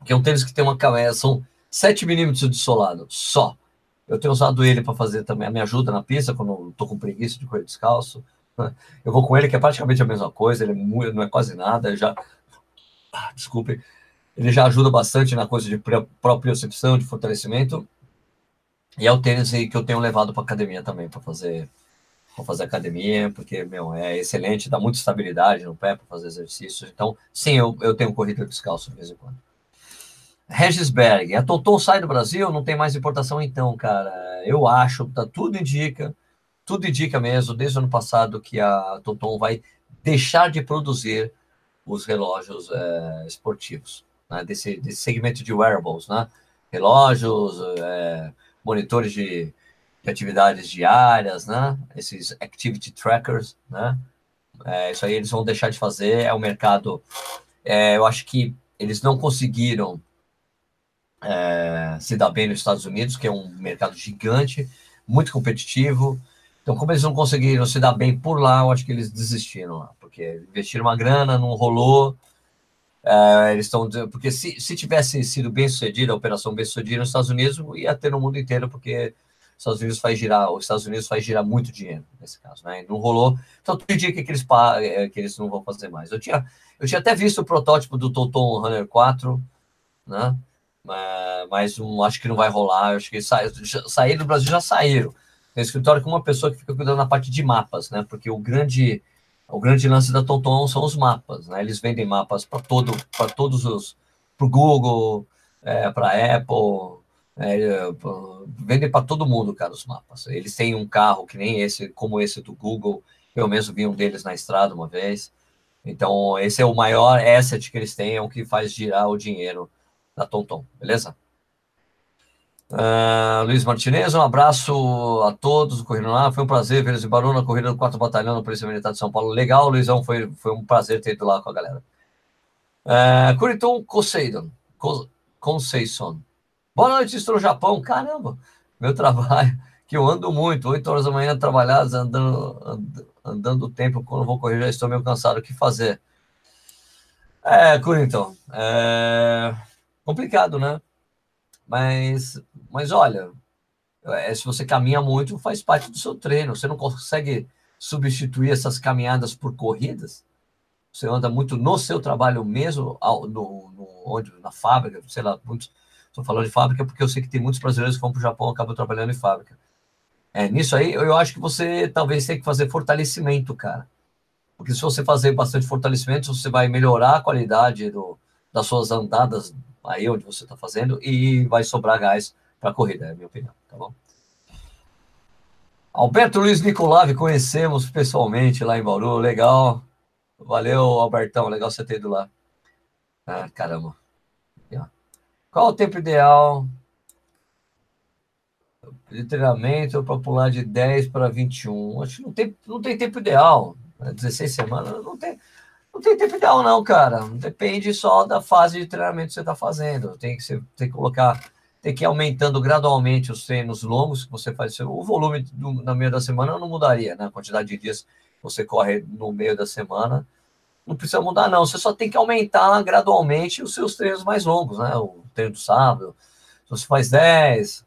que é um tênis que tem uma camisa, são 7 milímetros de solado, só. Eu tenho usado ele para fazer também, me ajuda na pista, quando estou com preguiça de correr descalço. Eu vou com ele, que é praticamente a mesma coisa, ele é não é quase nada, já. Ah, desculpe. Ele já ajuda bastante na coisa de propriocepção, de fortalecimento. E é o tênis aí que eu tenho levado para academia também, para fazer para fazer academia, porque, meu, é excelente, dá muita estabilidade no pé para fazer exercícios. Então, sim, eu, eu tenho corrida descalço de vez em quando. Regisberg, a Toton sai do Brasil, não tem mais importação então, cara. Eu acho, tá, tudo indica, tudo indica mesmo, desde o ano passado, que a Toton vai deixar de produzir os relógios é, esportivos, né, desse, desse segmento de wearables, né? Relógios, é, monitores de, de, atividades diárias, né? Esses activity trackers, né? É, isso aí eles vão deixar de fazer, é o mercado. É, eu acho que eles não conseguiram é, se dar bem nos Estados Unidos, que é um mercado gigante, muito competitivo. Então, como eles não conseguiram se dar bem por lá, eu acho que eles desistiram lá, porque investiram uma grana, não rolou. É, eles estão porque se, se tivesse sido bem sucedida a operação bem sucedida nos Estados Unidos, ia ter no mundo inteiro, porque Estados Unidos faz girar, os Estados Unidos faz girar muito dinheiro nesse caso, né? Não rolou. Então, tudo indica que eles é, que eles não vão fazer mais. Eu tinha, eu tinha até visto o protótipo do Toton Runner 4, né? mas um, acho que não vai rolar. Acho que sa sair do Brasil já saíram. Tem escritório com uma pessoa que fica cuidando da parte de mapas, né? Porque o grande o grande lance da Tonton são os mapas, né? Eles vendem mapas para todo para todos os para o Google, é, para Apple, é, vendem para todo mundo, cara, os mapas. Eles têm um carro que nem esse, como esse do Google. Eu mesmo vi um deles na estrada uma vez. Então, esse é o maior asset que eles têm, é o que faz girar o dinheiro da Tonton, beleza? Uh, Luiz Martinez, um abraço a todos do Corrida lá. Foi um prazer ver eles em Barão na corrida do 4 Batalhão no Polícia Militar de São Paulo. Legal, Luizão, foi, foi um prazer ter ido lá com a galera. Uh, Curiton Conceição. Boa noite, estou no Japão. Caramba, meu trabalho, que eu ando muito, 8 horas da manhã trabalhadas, andando, andando, o tempo, quando vou correr já estou meio cansado. O que fazer? É, Curiton, é complicado, né? Mas, mas olha, é, se você caminha muito, faz parte do seu treino. Você não consegue substituir essas caminhadas por corridas, você anda muito no seu trabalho mesmo, no, no, onde, na fábrica, sei lá, muitos. Estou falando de fábrica porque eu sei que tem muitos brasileiros que vão para o Japão e acabam trabalhando em fábrica. É, nisso aí, eu acho que você talvez tenha que fazer fortalecimento, cara. Porque se você fazer bastante fortalecimento, você vai melhorar a qualidade do, das suas andadas aí onde você está fazendo e vai sobrar gás para a corrida, é a minha opinião, tá bom? Alberto Luiz Nicolave, conhecemos pessoalmente lá em Bauru, legal. Valeu, Albertão, legal você ter ido lá. Ah, caramba. Qual o tempo ideal de treinamento para pular de 10 para 21? Acho que não tem, não tem tempo ideal. 16 semanas, não tem, não tem tempo ideal, não, cara. Depende só da fase de treinamento que você está fazendo. Tem que, você, tem que colocar, tem que ir aumentando gradualmente os treinos longos que você faz. O volume do, no meio da semana não mudaria, né? A quantidade de dias que você corre no meio da semana não precisa mudar, não. Você só tem que aumentar gradualmente os seus treinos mais longos, né? O treino do sábado. Se você faz 10,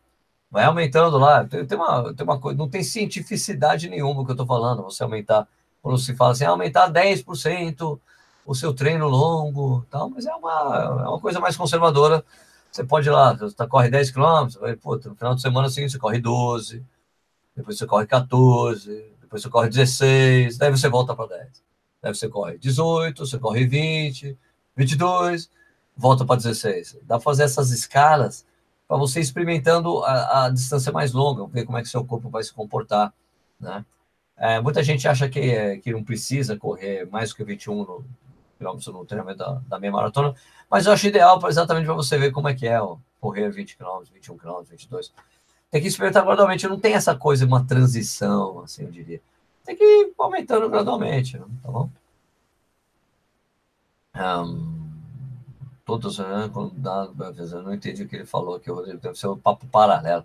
vai aumentando lá. Tem, tem, uma, tem uma coisa, não tem cientificidade nenhuma que eu estou falando. Você aumentar quando se fala assim, ah, aumentar 10% o seu treino longo, tal, mas é uma, é uma coisa mais conservadora. Você pode ir lá, você tá, corre 10 km, vai, no final de semana seguinte você corre 12, depois você corre 14, depois você corre 16, daí você volta para 10. Daí você corre 18, você corre 20, 22, volta para 16. Dá para fazer essas escalas para você experimentando a, a, distância mais longa, ver como é que seu corpo vai se comportar, né? É, muita gente acha que, é, que não precisa correr mais do que 21 no, quilômetros no treinamento da, da meia maratona, mas eu acho ideal exatamente para você ver como é que é ó, correr 20 km, 21 km, 22. Tem que experimentar gradualmente, não tem essa coisa, uma transição, assim, eu diria. Tem que ir aumentando gradualmente, né? tá bom? Um, todos, eu não entendi o que ele falou aqui, Rodrigo, deve ser um papo paralelo.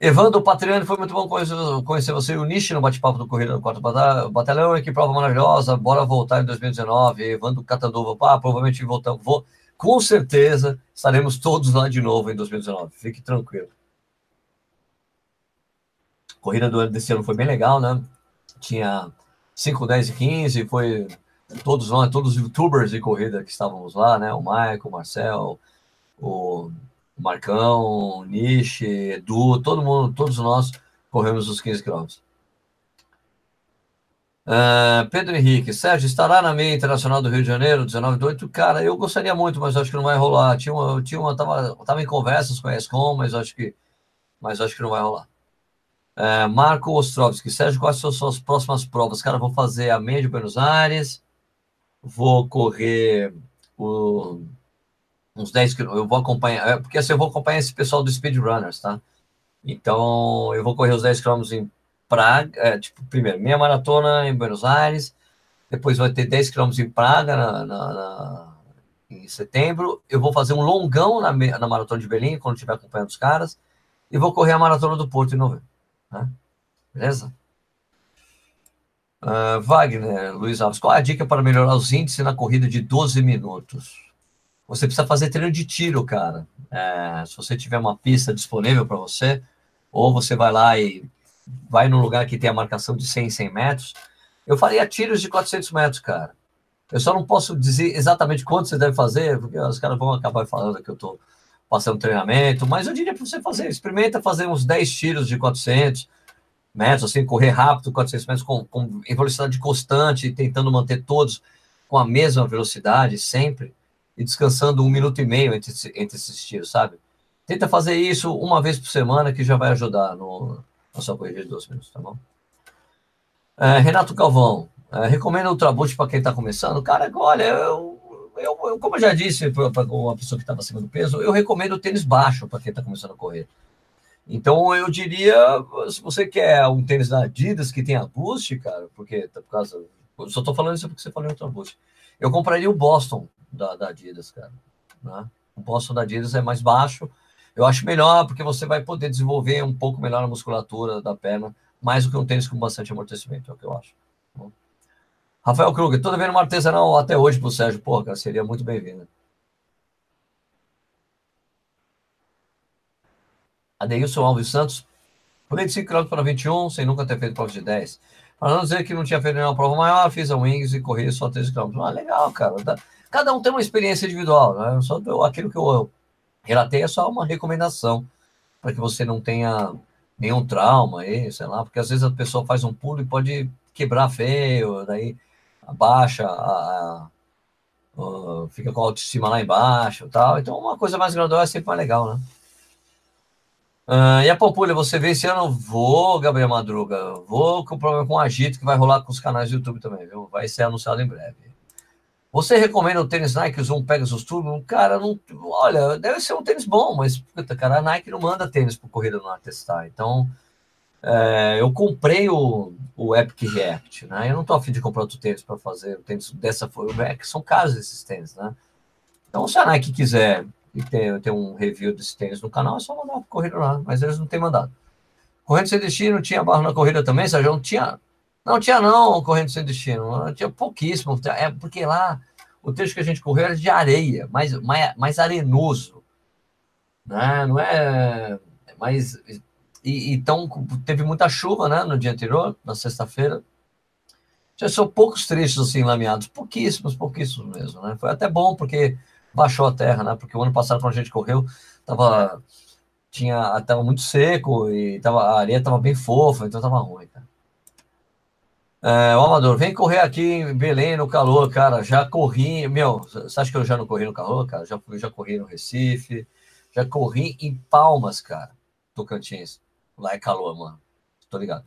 Evandro Patriani, foi muito bom conhecer, conhecer você e o Nishi no bate-papo do Corrida do Quarto Batalhão. Que prova maravilhosa, bora voltar em 2019. Evandro Catanduva, pá, provavelmente voltamos. Vou, com certeza estaremos todos lá de novo em 2019. Fique tranquilo. Corrida do, desse ano foi bem legal, né? Tinha 5, 10 e 15, foi todos nós, todos os youtubers de corrida que estávamos lá, né? O Michael, o Marcel, o Marcão, Niche, Edu, todo mundo, todos nós corremos os 15 quilômetros. Uh, Pedro Henrique, Sérgio, estará na meia internacional do Rio de Janeiro, 19 de 8? Cara, eu gostaria muito, mas acho que não vai rolar. Tinha uma, tinha uma tava, tava em conversas com a ESCOM, mas acho que, mas acho que não vai rolar. Uh, Marco Ostrovski, Sérgio, quais são as suas próximas provas? Cara, vou fazer a meia de Buenos Aires, vou correr o uns 10 quilômetros. Eu vou acompanhar, é, porque assim eu vou acompanhar esse pessoal do Speedrunners, tá? Então, eu vou correr os 10 quilômetros em Praga, é, tipo, primeiro, meia maratona em Buenos Aires, depois vai ter 10 quilômetros em Praga na, na, na, em setembro. Eu vou fazer um longão na, na maratona de Berlim, quando estiver acompanhando os caras, e vou correr a maratona do Porto em novembro. Né? Beleza? Uh, Wagner, Luiz Alves, qual é a dica para melhorar os índices na corrida de 12 minutos? você precisa fazer treino de tiro, cara. É, se você tiver uma pista disponível para você, ou você vai lá e vai num lugar que tem a marcação de 100, 100 metros, eu faria tiros de 400 metros, cara. Eu só não posso dizer exatamente quanto você deve fazer, porque os caras vão acabar falando que eu estou passando treinamento, mas eu diria para você fazer, experimenta fazer uns 10 tiros de 400 metros, assim, correr rápido, 400 metros, com, com em velocidade constante, tentando manter todos com a mesma velocidade sempre e descansando um minuto e meio entre, entre esses tiros, sabe? Tenta fazer isso uma vez por semana que já vai ajudar no, na sua corrida de 12 minutos, tá bom? É, Renato Calvão, é, recomendo o Ultraboot para quem está começando? Cara, olha, eu, eu, eu, como eu já disse para uma pessoa que estava acima do peso, eu recomendo tênis baixo para quem está começando a correr. Então eu diria, se você quer um tênis da Adidas que tenha boost, cara, porque tá por causa. Eu só estou falando isso porque você falou em Ultraboot. Eu compraria o Boston, da, da Adidas, cara. Né? O Boston da Adidas é mais baixo. Eu acho melhor porque você vai poder desenvolver um pouco melhor a musculatura da perna, mais do que um tênis com bastante amortecimento, é o que eu acho. Rafael Kruger, toda vendo uma artesanal até hoje pro Sérgio. Pô, cara, seria muito bem-vindo. Adeilson Alves Santos, pulei de 5 km para 21, sem nunca ter feito prova de 10. Para não dizer que não tinha feito nenhuma prova maior, fiz a Wings e corri só 13 km. Ah, legal, cara. Cada um tem uma experiência individual, né? Só aquilo que eu relatei é só uma recomendação para que você não tenha nenhum trauma aí, sei lá, porque às vezes a pessoa faz um pulo e pode quebrar feio, daí abaixa, a, a, a, fica com a autoestima lá embaixo tal. Então, uma coisa mais gradual é sempre mais legal, né? Uh, e a Pampulha, você vê esse ano? Vou, Gabriel Madruga. Vou com o problema com o agito que vai rolar com os canais do YouTube também, viu? Vai ser anunciado em breve. Você recomenda o tênis Nike Zoom Pegasus Turbo? Cara, não. Olha, deve ser um tênis bom, mas, puta, cara, a Nike não manda tênis para corrida no testar. Então, é, eu comprei o, o Epic React, né? Eu não tô afim de comprar outro tênis para fazer o tênis dessa forma, é que são caros esses tênis, né? Então, se a Nike quiser e ter, ter um review desse tênis no canal, é só mandar para corrida lá, mas eles não têm mandado. Corrente sem destino, tinha barro na corrida também, Sérgio? Não tinha. Não tinha não, corrente sem destino. Tinha pouquíssimo. É porque lá o trecho que a gente correu era de areia, mais, mais, mais arenoso. Né? Não é mais e, então, teve muita chuva, né, no dia anterior, na sexta-feira. Já são poucos trechos assim lameados, pouquíssimos, pouquíssimos mesmo, né? Foi até bom porque baixou a terra, né? Porque o ano passado quando a gente correu, tava tinha tava muito seco e tava a areia tava bem fofa, então tava ruim, cara. É, o Amador, vem correr aqui em Belém no calor, cara. Já corri, meu, você acha que eu já não corri no calor, cara? Já, já corri no Recife, já corri em Palmas, cara, Tocantins. Lá é calor, mano. Tô ligado.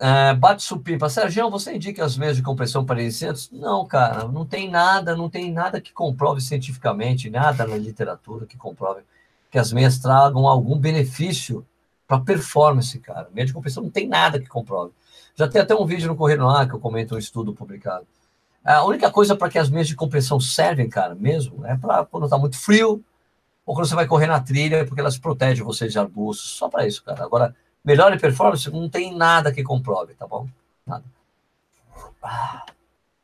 É, bate supipa. Sérgio, você indica as meias de compressão para iniciantes? Não, cara, não tem nada, não tem nada que comprove cientificamente, nada na literatura que comprove que as meias tragam algum benefício para performance, cara. Meia de compressão não tem nada que comprove. Já tem até um vídeo no Correio lá que eu comento um estudo publicado. A única coisa para que as meias de compressão servem, cara, mesmo, é para quando está muito frio, ou quando você vai correr na trilha, porque elas protegem você de arbustos. Só para isso, cara. Agora, melhor performance não tem nada que comprove, tá bom? Nada. Ah,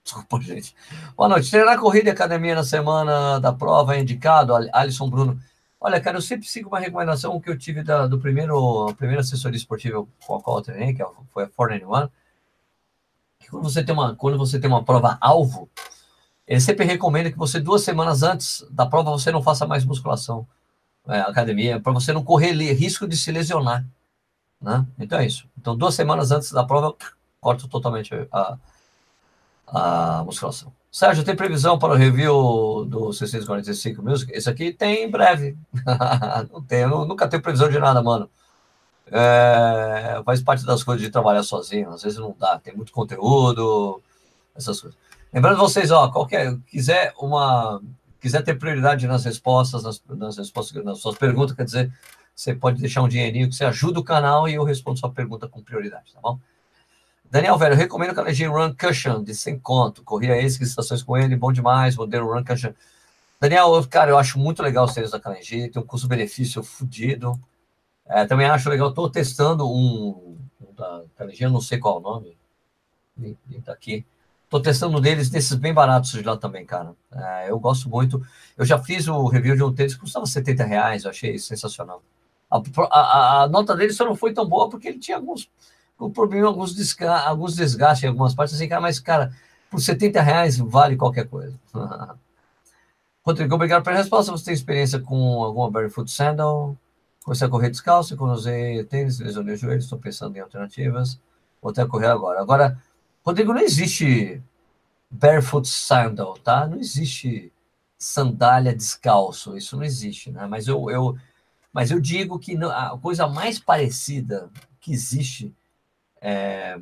desculpa, gente. Boa noite. Treinar corrida e academia na semana da prova é indicado? Alisson Bruno. Olha, cara, eu sempre sigo uma recomendação que eu tive da, do primeiro, a primeira assessoria esportiva com a qual eu treinei, que é foi a 491, que quando você tem uma, quando você tem uma prova alvo, ele sempre recomenda que você, duas semanas antes da prova, você não faça mais musculação, é, academia, para você não correr risco de se lesionar. Né? Então é isso. Então, duas semanas antes da prova, corto totalmente a, a musculação. Sérgio, tem previsão para o review do 645 Music? Esse aqui tem em breve. não eu nunca tenho previsão de nada, mano. É, faz parte das coisas de trabalhar sozinho. Às vezes não dá, tem muito conteúdo, essas coisas. Lembrando vocês, ó, qualquer quiser uma quiser ter prioridade nas respostas, nas, nas respostas, nas suas perguntas, quer dizer, você pode deixar um dinheirinho que você ajuda o canal e eu respondo sua pergunta com prioridade, tá bom? Daniel Velho, recomendo que a Run Cushion de 100 conto. Corria esse, estações com ele, bom demais, modelo Run Cushion. Daniel, eu, cara, eu acho muito legal os tênis da Kalenji, tem um custo-benefício fodido. É, também acho legal, estou testando um, um da Kalenji, eu não sei qual o nome, nem, nem tá aqui. Estou testando deles desses bem baratos de lá também, cara. É, eu gosto muito. Eu já fiz o review de um que custava 70 reais, eu achei sensacional. A, a, a, nota dele só não foi tão boa porque ele tinha alguns um problema, alguns, desga, alguns desgastes em algumas partes, assim, cara, mas, cara, por 70 reais vale qualquer coisa. Rodrigo, obrigado pela resposta. Você tem experiência com alguma barefoot sandal? Comecei a correr descalço, quando usei tênis, lesionei o joelho, estou pensando em alternativas. Vou até correr agora. Agora, Rodrigo, não existe barefoot sandal, tá? Não existe sandália descalço, isso não existe, né? Mas eu, eu, mas eu digo que a coisa mais parecida que existe, é,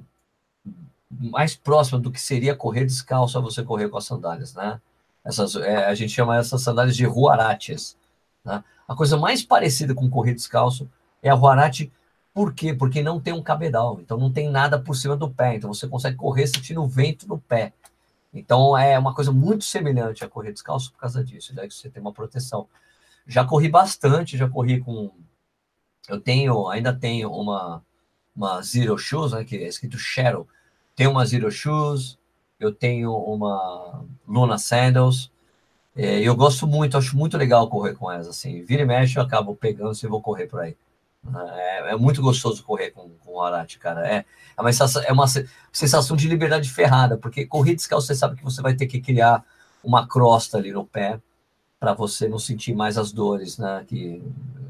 mais próxima do que seria correr descalço é você correr com as sandálias, né? Essas, é, a gente chama essas sandálias de ruarates. Né? A coisa mais parecida com correr descalço é a ruarate por quê? Porque não tem um cabedal, então não tem nada por cima do pé, então você consegue correr sentindo o vento no pé. Então é uma coisa muito semelhante a correr descalço por causa disso, daí você tem uma proteção. Já corri bastante, já corri com. Eu tenho, ainda tenho uma, uma Zero Shoes, né, que é escrito Shadow. Tenho uma Zero Shoes, eu tenho uma Luna Sandals. É, eu gosto muito, acho muito legal correr com elas. Assim, vira e mexe, eu acabo pegando se eu vou correr por aí. É, é muito gostoso correr com, com o Arate, cara. É, é, uma sensação, é uma sensação de liberdade ferrada, porque correr descalço você sabe que você vai ter que criar uma crosta ali no pé para você não sentir mais as dores né, que,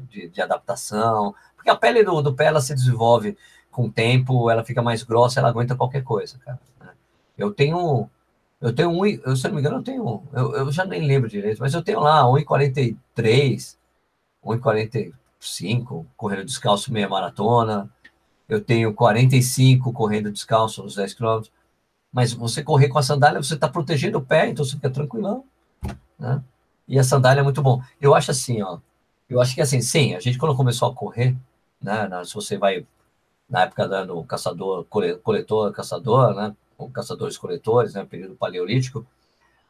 de, de, adaptação. Porque a pele do, do pé ela se desenvolve com o tempo, ela fica mais grossa, ela aguenta qualquer coisa, cara. Né. Eu tenho. Eu tenho um, eu, se não me engano, eu tenho. Eu, eu já nem lembro direito, mas eu tenho lá 1,43, 1,45 correndo descalço meia maratona. Eu tenho 45 correndo descalço nos 10 quilômetros. Mas você correr com a sandália, você está protegendo o pé, então você fica tranquilão, né? E a sandália é muito bom. Eu acho assim, ó. Eu acho que assim, sim, a gente quando começou a correr, né? Se você vai na época do caçador, coletor, caçador, né? Com caçadores coletores, né? Período paleolítico,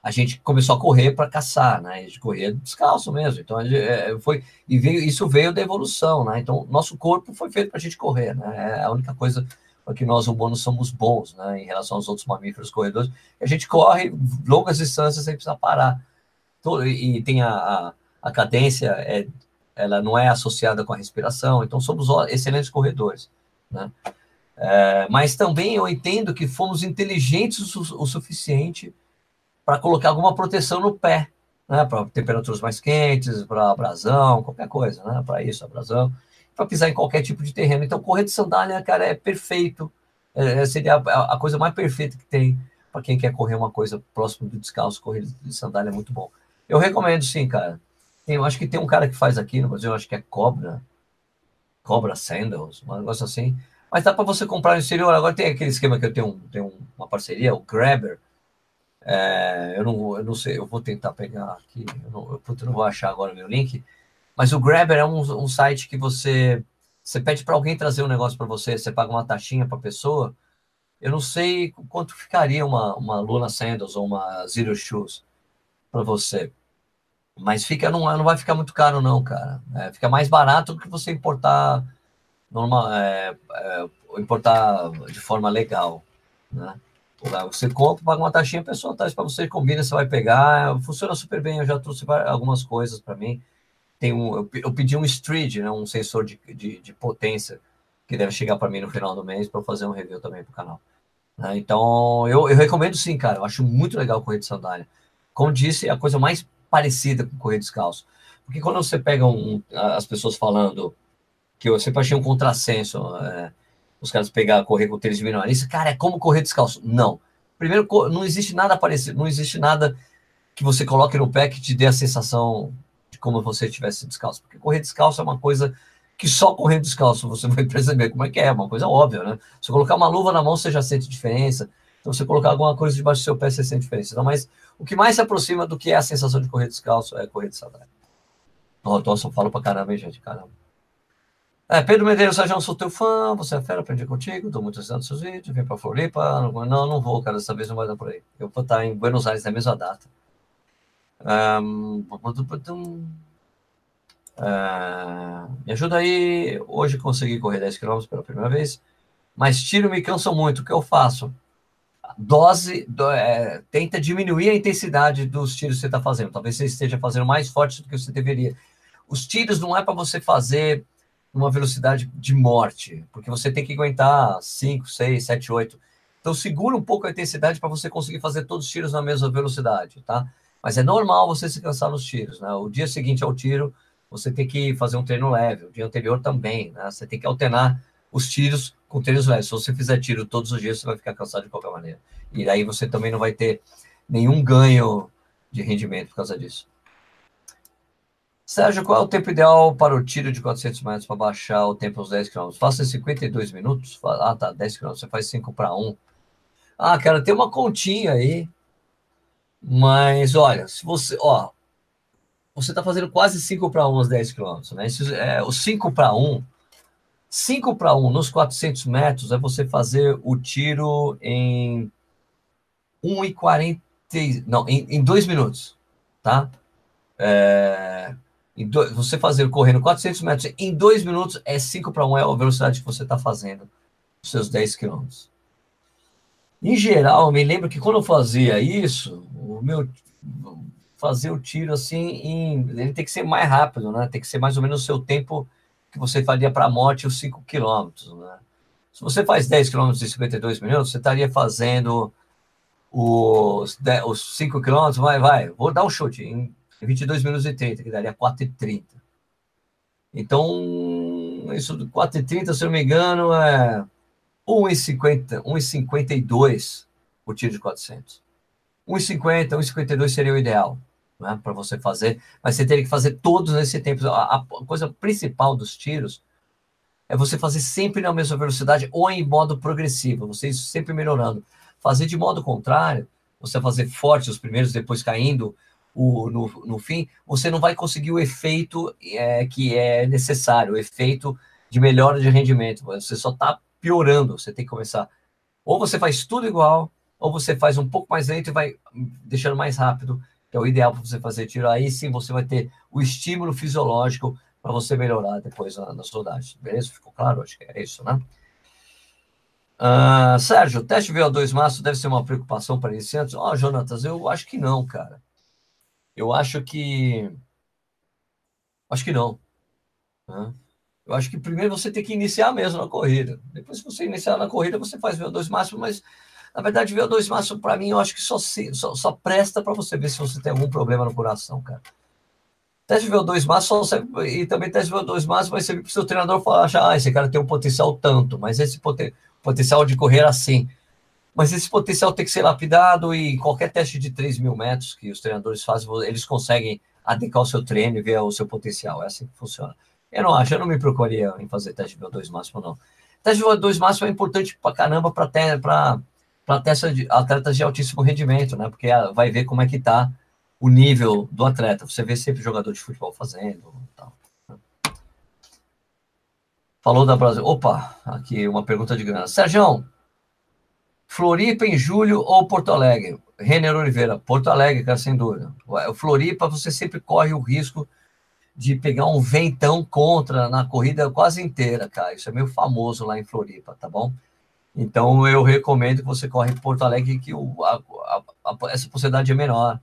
a gente começou a correr para caçar, né? A gente corria descalço mesmo. Então, gente, é, foi e veio isso veio da evolução, né? Então, nosso corpo foi feito para a gente correr, né? É a única coisa que nós humanos somos bons, né? Em relação aos outros mamíferos corredores, a gente corre longas distâncias sem precisar parar e tem a, a, a cadência, é, ela não é associada com a respiração, então somos excelentes corredores, né? É, mas também eu entendo que fomos inteligentes o, o suficiente para colocar alguma proteção no pé, né? Para temperaturas mais quentes, para abrasão, qualquer coisa, né? Para isso, abrasão, para pisar em qualquer tipo de terreno. Então, correr de sandália, cara, é perfeito. É, seria a, a coisa mais perfeita que tem para quem quer correr uma coisa próximo do descalço, correr de sandália é muito bom. Eu recomendo sim, cara. Eu acho que tem um cara que faz aqui no Brasil, acho que é Cobra. Cobra Sandals, um negócio assim. Mas dá para você comprar no exterior. Agora tem aquele esquema que eu tenho, tenho uma parceria, o Grabber. É, eu, não, eu não sei, eu vou tentar pegar aqui. Eu não, eu, eu não vou achar agora meu link. Mas o Grabber é um, um site que você você pede para alguém trazer um negócio para você, você paga uma taxinha para a pessoa. Eu não sei quanto ficaria uma, uma Luna Sandals ou uma Zero Shoes para você. Mas fica, não, não vai ficar muito caro, não, cara. É, fica mais barato do que você importar normal, é, é, importar de forma legal. Né? Você compra, paga uma taxinha, a pessoa traz para você, combina, você vai pegar. Funciona super bem. Eu já trouxe algumas coisas para mim. Tem um, eu, eu, pedi um Street, né, um sensor de, de, de potência, que deve chegar para mim no final do mês para fazer um review também para o canal. Né? Então, eu, eu recomendo sim, cara. Eu acho muito legal correr de sandália. Como disse, é a coisa mais parecida com correr descalço. Porque quando você pega um, as pessoas falando que eu sempre achei um contrassenso, é, os caras pegar, correr com tênis de minimalista, cara, é como correr descalço. Não. Primeiro, não existe nada parecido, não existe nada que você coloque no pé que te dê a sensação de como você estivesse descalço. Porque correr descalço é uma coisa que só correndo descalço você vai perceber como é que é, é uma coisa óbvia, né? Se colocar uma luva na mão, você já sente diferença. Então, você colocar alguma coisa debaixo do seu pé, você sente diferença. Então, mas o que mais se aproxima do que é a sensação de correr descalço é correr de sandália. Nossa, eu falo pra caramba, hein, gente? Caramba. É, Pedro Medeiros, Sérgio, sou teu fã, você é fera, aprendi contigo, tô muito assinando seus vídeos, vem pra Floripa. Não, não, vou, cara, dessa vez não vai dar por aí. Eu vou estar em Buenos Aires na mesma data. Um, uh, me ajuda aí. Hoje consegui correr 10 km pela primeira vez, mas tiro me cansa muito. O que eu faço? dose, do, é, tenta diminuir a intensidade dos tiros que você está fazendo. Talvez você esteja fazendo mais forte do que você deveria. Os tiros não é para você fazer uma velocidade de morte, porque você tem que aguentar 5, 6, 7, 8. Então segura um pouco a intensidade para você conseguir fazer todos os tiros na mesma velocidade, tá? Mas é normal você se cansar nos tiros, né? O dia seguinte ao tiro, você tem que fazer um treino leve, o dia anterior também, né? Você tem que alternar os tiros com tênis leves. Se você fizer tiro todos os dias, você vai ficar cansado de qualquer maneira. E aí você também não vai ter nenhum ganho de rendimento por causa disso. Sérgio, qual é o tempo ideal para o tiro de 400 metros para baixar o tempo aos 10 km? Faça 52 minutos? Ah, tá, 10 km. Você faz 5 para 1. Ah, cara, tem uma continha aí. Mas, olha, se você, ó, você está fazendo quase 5 para 1 aos 10 km, né? Esse, é, o 5 para 1 5 para 1 nos 400 metros é você fazer o tiro em 1,40. Não, em, em 2 minutos, tá? É, do, você fazer correndo 400 metros em 2 minutos é 5 para 1, é a velocidade que você está fazendo, os seus 10 quilômetros. Em geral, eu me lembro que quando eu fazia isso, o meu fazer o tiro assim, em, ele tem que ser mais rápido, né? Tem que ser mais ou menos o seu tempo que você faria para a morte os 5 quilômetros, né? Se você faz 10 quilômetros em 52 minutos, você estaria fazendo os, 10, os 5 quilômetros, vai, vai, vou dar um chute, em 22 minutos e 30, que daria 4 e 30. Então, isso do 4 e 30, se eu não me engano, é 1,50, 1,52 o tiro de 400. 1,50, 1,52 seria o ideal né, para você fazer, mas você teria que fazer todos nesse tempo. A, a, coisa principal dos tiros é você fazer sempre na mesma velocidade ou em modo progressivo, você sempre melhorando. Fazer de modo contrário, você fazer forte os primeiros, depois caindo o, no, no fim, você não vai conseguir o efeito é, que é necessário, o efeito de melhora de rendimento. Você só está piorando. Você tem que começar. Ou você faz tudo igual, ou você faz um pouco mais lento e vai deixando mais rápido, que é o ideal para você fazer tiro. Aí sim você vai ter o estímulo fisiológico para você melhorar depois na, na saudade. Beleza? Ficou claro? Acho que é isso, né? Uh, Sérgio, teste VO2 máximo deve ser uma preocupação para iniciantes? Ó, oh, Jonatas, eu acho que não, cara. Eu acho que. Acho que não. Né? Eu acho que primeiro você tem que iniciar mesmo na corrida. Depois, se você iniciar na corrida, você faz VO2 máximo, mas na verdade, VO2 máximo, para mim, eu acho que só, se, só, só presta para você ver se você tem algum problema no coração, cara. Teste de VO2 máximo serve, e também teste de VO2 máximo vai servir para o seu treinador falar, ah, esse cara tem um potencial tanto, mas esse poten potencial de correr assim. Mas esse potencial tem que ser lapidado e qualquer teste de 3 mil metros que os treinadores fazem, eles conseguem adequar o seu treino e ver o seu potencial. É assim que funciona. Eu não acho, eu não me procuraria em fazer teste de VO2 máximo, não. Teste de VO2 máximo é importante pra caramba para atletas de altíssimo rendimento, né? Porque vai ver como é que tá o nível do atleta. Você vê sempre jogador de futebol fazendo tal. Falou da Brasil. Opa, aqui uma pergunta de grana. Sérgio, Floripa em julho ou Porto Alegre? Renner Oliveira, Porto Alegre, cara, sem dúvida. O Floripa, você sempre corre o risco de pegar um ventão contra na corrida quase inteira, cara. Isso é meio famoso lá em Floripa, tá bom? Então eu recomendo que você corre em Porto Alegre, que o, a, a, a, essa possibilidade é menor,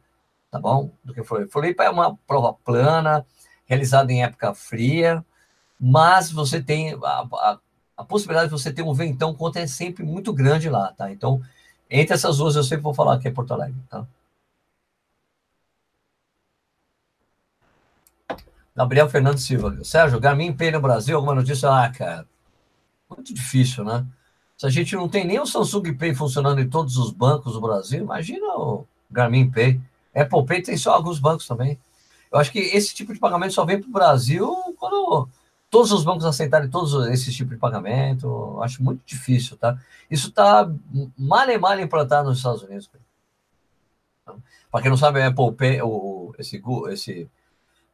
tá bom? Do que Floripa. Floripa é uma prova plana, realizada em época fria, mas você tem a, a possibilidade de você ter um ventão contra é sempre muito grande lá, tá? Então, entre essas duas eu sempre vou falar que é Porto Alegre, tá? Gabriel Fernando Silva. Sérgio, Garmin Pay no Brasil, alguma notícia? Ah, cara, muito difícil, né? Se a gente não tem nem o Samsung Pay funcionando em todos os bancos do Brasil, imagina o Garmin Pay. Apple Pay tem só alguns bancos também. Eu acho que esse tipo de pagamento só vem para o Brasil quando todos os bancos aceitarem todos esses tipos de pagamento. Acho muito difícil, tá? Isso está mal e mal implantado nos Estados Unidos. Para quem não sabe, a Apple Pay, o, esse, esse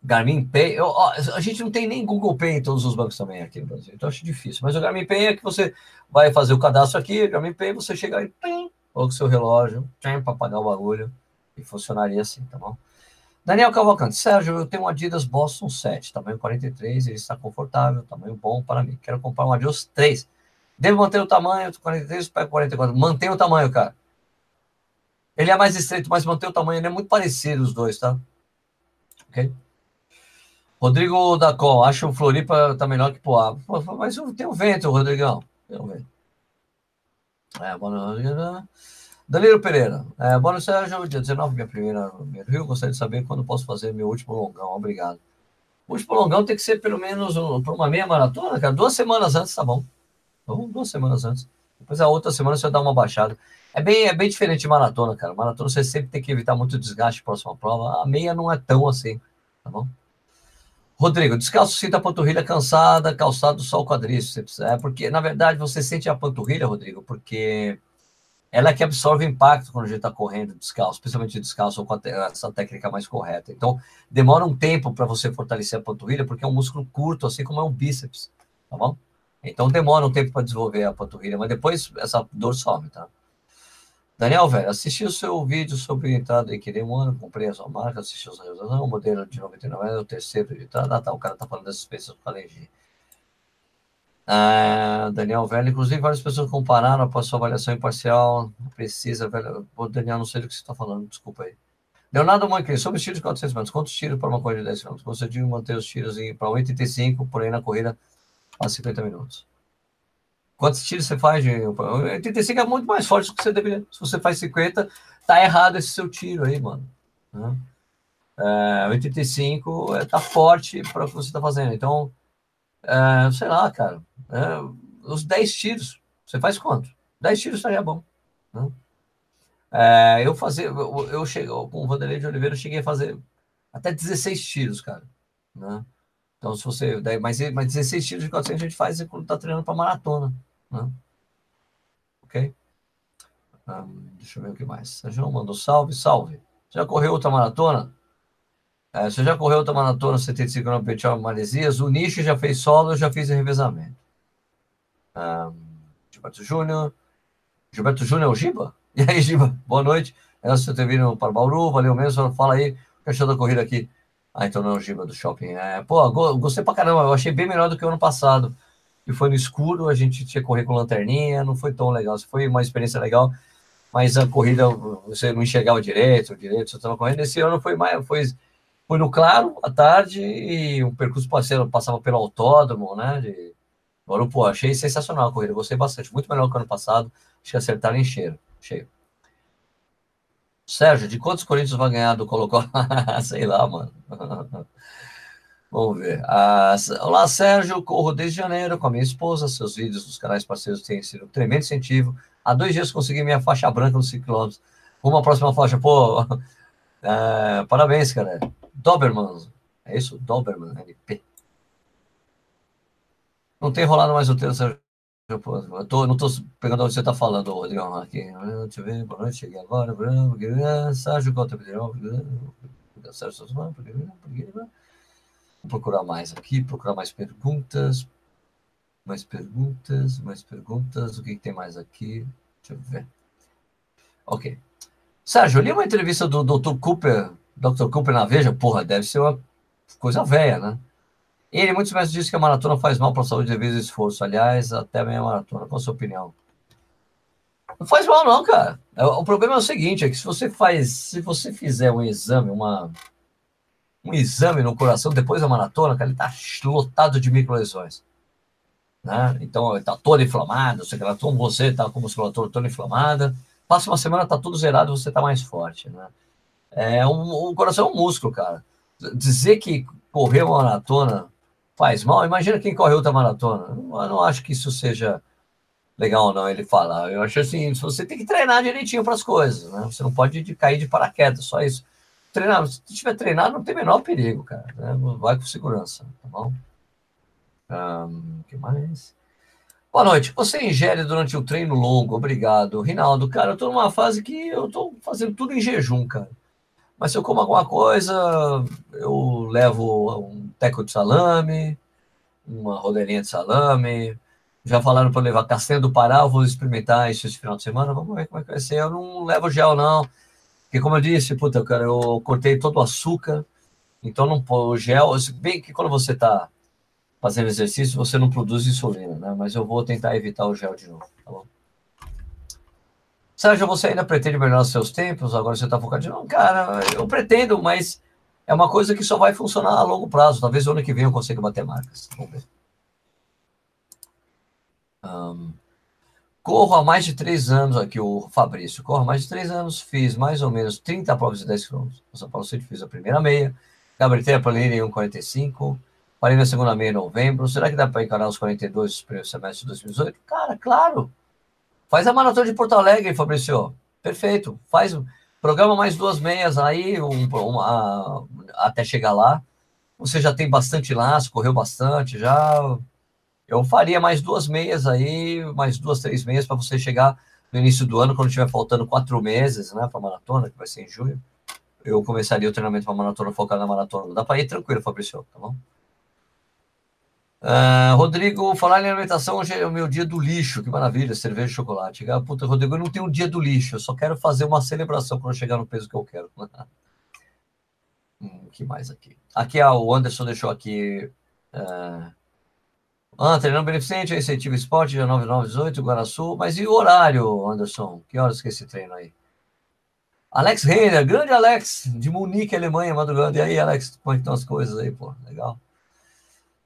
Garmin Pay, eu, ó, a gente não tem nem Google Pay em todos os bancos também aqui no Brasil, então acho difícil. Mas o Garmin Pay é que você vai fazer o cadastro aqui, Garmin Pay, você chega aí, coloca o seu relógio, para pagar o bagulho, e funcionaria assim, tá bom? Daniel Cavalcante, Sérgio, eu tenho um Adidas Boston 7, tamanho 43, ele está confortável, tamanho bom para mim. Quero comprar um Adidas 3. Devo manter o tamanho, 43, pego 44. Mantém o tamanho, cara. Ele é mais estreito, mas mantém o tamanho, ele é muito parecido os dois, tá? Ok? Rodrigo Dacon, acho o Floripa tá melhor que Poá. Mas tem o vento, Rodrigão. Tem o vento. É, boa Danilo Pereira. É, noite, Sérgio. Dia 19, minha primeira no Rio. Gostaria de saber quando posso fazer meu último longão. Obrigado. O último longão tem que ser pelo menos um, para uma meia maratona, cara. Duas semanas antes, tá bom. Então, duas semanas antes. Depois a outra semana você dar uma baixada. É bem, é bem diferente de maratona, cara. Maratona você sempre tem que evitar muito desgaste próxima prova. A meia não é tão assim, tá bom? Rodrigo, descalço sinta a panturrilha cansada, calçado só o quadríceps. É porque, na verdade, você sente a panturrilha, Rodrigo, porque ela é que absorve impacto quando a gente está correndo descalço, especialmente descalço com essa técnica mais correta. Então, demora um tempo para você fortalecer a panturrilha, porque é um músculo curto, assim como é um bíceps, tá bom? Então, demora um tempo para desenvolver a panturrilha, mas depois essa dor some, tá? Daniel, velho, assisti o seu vídeo sobre entrada em querer um ano, comprei a sua marca, assisti os resultados, o modelo de 99 é o terceiro editado, ah, tá, o cara tá falando dessas peças com alergia. Ah, Daniel, velho, inclusive várias pessoas compararam após sua avaliação imparcial, precisa, velho, o Daniel, não sei do que você está falando, desculpa aí. Leonardo Manque, sobre os tiros de 400 metros, quantos tiros para uma corrida de 10 km? Consegui manter os tiros para 85, porém na corrida a 50 minutos. Quantos tiros você faz? De... 85 é muito mais forte do que você deveria. Se você faz 50, tá errado esse seu tiro aí, mano. Né? É, 85 é, tá forte para o que você está fazendo. Então, é, sei lá, cara. É, os 10 tiros, você faz quanto? 10 tiros estaria bom. Né? É, eu fazer, eu, eu com o Vanderlei de Oliveira, eu cheguei a fazer até 16 tiros, cara. Né? Então, se você. Mas, mas 16 tiros de 400 a gente faz quando tá treinando para maratona. Né? Ok? Um, deixa eu ver o que mais. Sérgio mandou salve, salve. Já correu outra maratona? É, você já correu outra maratona 75 km Petial Maresias? O Nicho já fez solo, eu já fiz revezamento. Um, Gilberto Júnior. Gilberto Júnior é o Giba? E aí, Giba? Boa noite. É você ter vindo para Bauru, valeu mesmo. Fala aí, que achou da corrida aqui? Ah, então não é o Giba do shopping. É, pô, gostei pra caramba. Eu achei bem melhor do que o ano passado. Que foi no escuro, a gente tinha que correr com lanterninha, não foi tão legal. Foi uma experiência legal, mas a corrida você não enxergava direito, direito, você estava correndo. Esse ano foi mais, foi foi no claro, à tarde, e o percurso parceiro passava pelo autódromo, né? De... Agora, pô, achei sensacional a corrida, gostei bastante, muito melhor que ano passado. Acho que acertaram em cheiro, cheio. Sérgio, de quantos Corinthians vai ganhar do Colocó? Sei lá, mano. Vamos ver. Ah, olá, Sérgio. Corro desde janeiro com a minha esposa. Seus vídeos nos canais parceiros têm sido um tremendo incentivo. Há dois dias consegui minha faixa branca nos 5 km. Uma próxima faixa. Pô, ah, parabéns, cara. Doberman. É isso? Doberman LP. Não tem rolado mais o texto, Eu tô, não estou pegando onde você está falando, Rodrigão. Aqui. Deixa eu ver, boa noite, cheguei agora. Sérgio Cota Sérgio Vou procurar mais aqui, procurar mais perguntas. Mais perguntas, mais perguntas. O que, que tem mais aqui? Deixa eu ver. Ok. Sérgio, eu li uma entrevista do Dr. Cooper Dr. Cooper na Veja, porra, deve ser uma coisa velha, né? Ele, muitos mestres dizem que a maratona faz mal para a saúde devido ao esforço. Aliás, até a meia maratona. Qual a sua opinião? Não faz mal, não, cara. É, o problema é o seguinte: é que se você faz, se você fizer um exame, uma, um exame no coração depois da maratona, cara, ele tá lotado de microlesões. Né? Então, ele tá todo inflamado, sei lá, como você tá com a musculatura toda inflamada. Passa uma semana, tá tudo zerado, você tá mais forte, né? É um, o coração é um músculo, cara. Dizer que correr uma maratona faz mal, imagina quem correu outra maratona. Eu não acho que isso seja legal, não, ele falar. Eu acho assim, você tem que treinar direitinho para as coisas, né? Você não pode cair de paraquedas, só isso. Treinar, se tiver treinado, não tem menor perigo, cara. Né? Vai com segurança, tá bom? O um, que mais? Boa noite. Você ingere durante o treino longo? Obrigado. Rinaldo, cara, eu tô numa fase que eu tô fazendo tudo em jejum, cara. Mas se eu como alguma coisa, eu levo um teco de salame, uma rodelinha de salame. Já falaram para levar castanha do Pará, vou experimentar isso esse final de semana, vamos ver como é que vai ser. Eu não levo gel, não. Porque, como eu disse, puta, cara, eu cortei todo o açúcar, então não o gel. Bem que quando você está fazendo exercício, você não produz insulina, né? Mas eu vou tentar evitar o gel de novo, tá bom? Sérgio, você ainda pretende melhorar seus tempos? Agora você está focado? Não, cara, eu pretendo, mas é uma coisa que só vai funcionar a longo prazo. Talvez o ano que vem eu consiga bater marcas. Vamos ver. Um, corro há mais de três anos aqui, o Fabrício. Corro há mais de três anos, fiz mais ou menos 30 provas de 10 km. São Paulo City fiz a primeira meia, gabaritei a planilha em 1,45, parei na segunda meia em novembro. Será que dá para encarar os 42 dos primeiros semestres de 2018? Cara, claro! Faz a maratona de Porto Alegre, Fabrício. Perfeito. Faz, programa mais duas meias aí, um, até chegar lá. Você já tem bastante laço, correu bastante já. Eu faria mais duas meias aí, mais duas, três meias para você chegar no início do ano, quando estiver faltando quatro meses, né, para maratona, que vai ser em julho. Eu começaria o treinamento para maratona focado na maratona. Dá para ir tranquilo, Fabrício, tá bom? Uh, Rodrigo, falar em alimentação, hoje é o meu dia do lixo, que maravilha, cerveja e chocolate. Ah, puta, Rodrigo, eu não tenho um dia do lixo, eu só quero fazer uma celebração quando chegar no peso que eu quero. hum, que mais aqui? Aqui ah, o Anderson deixou aqui. Uh... Ah, treinando beneficente, incentivo esporte, dia 9918, Guaraçu. Mas e o horário, Anderson? Que horas que é esse treino aí? Alex Reiner, grande Alex, de Munique, Alemanha, madrugada. E aí, Alex, como é estão as coisas aí, pô? Legal.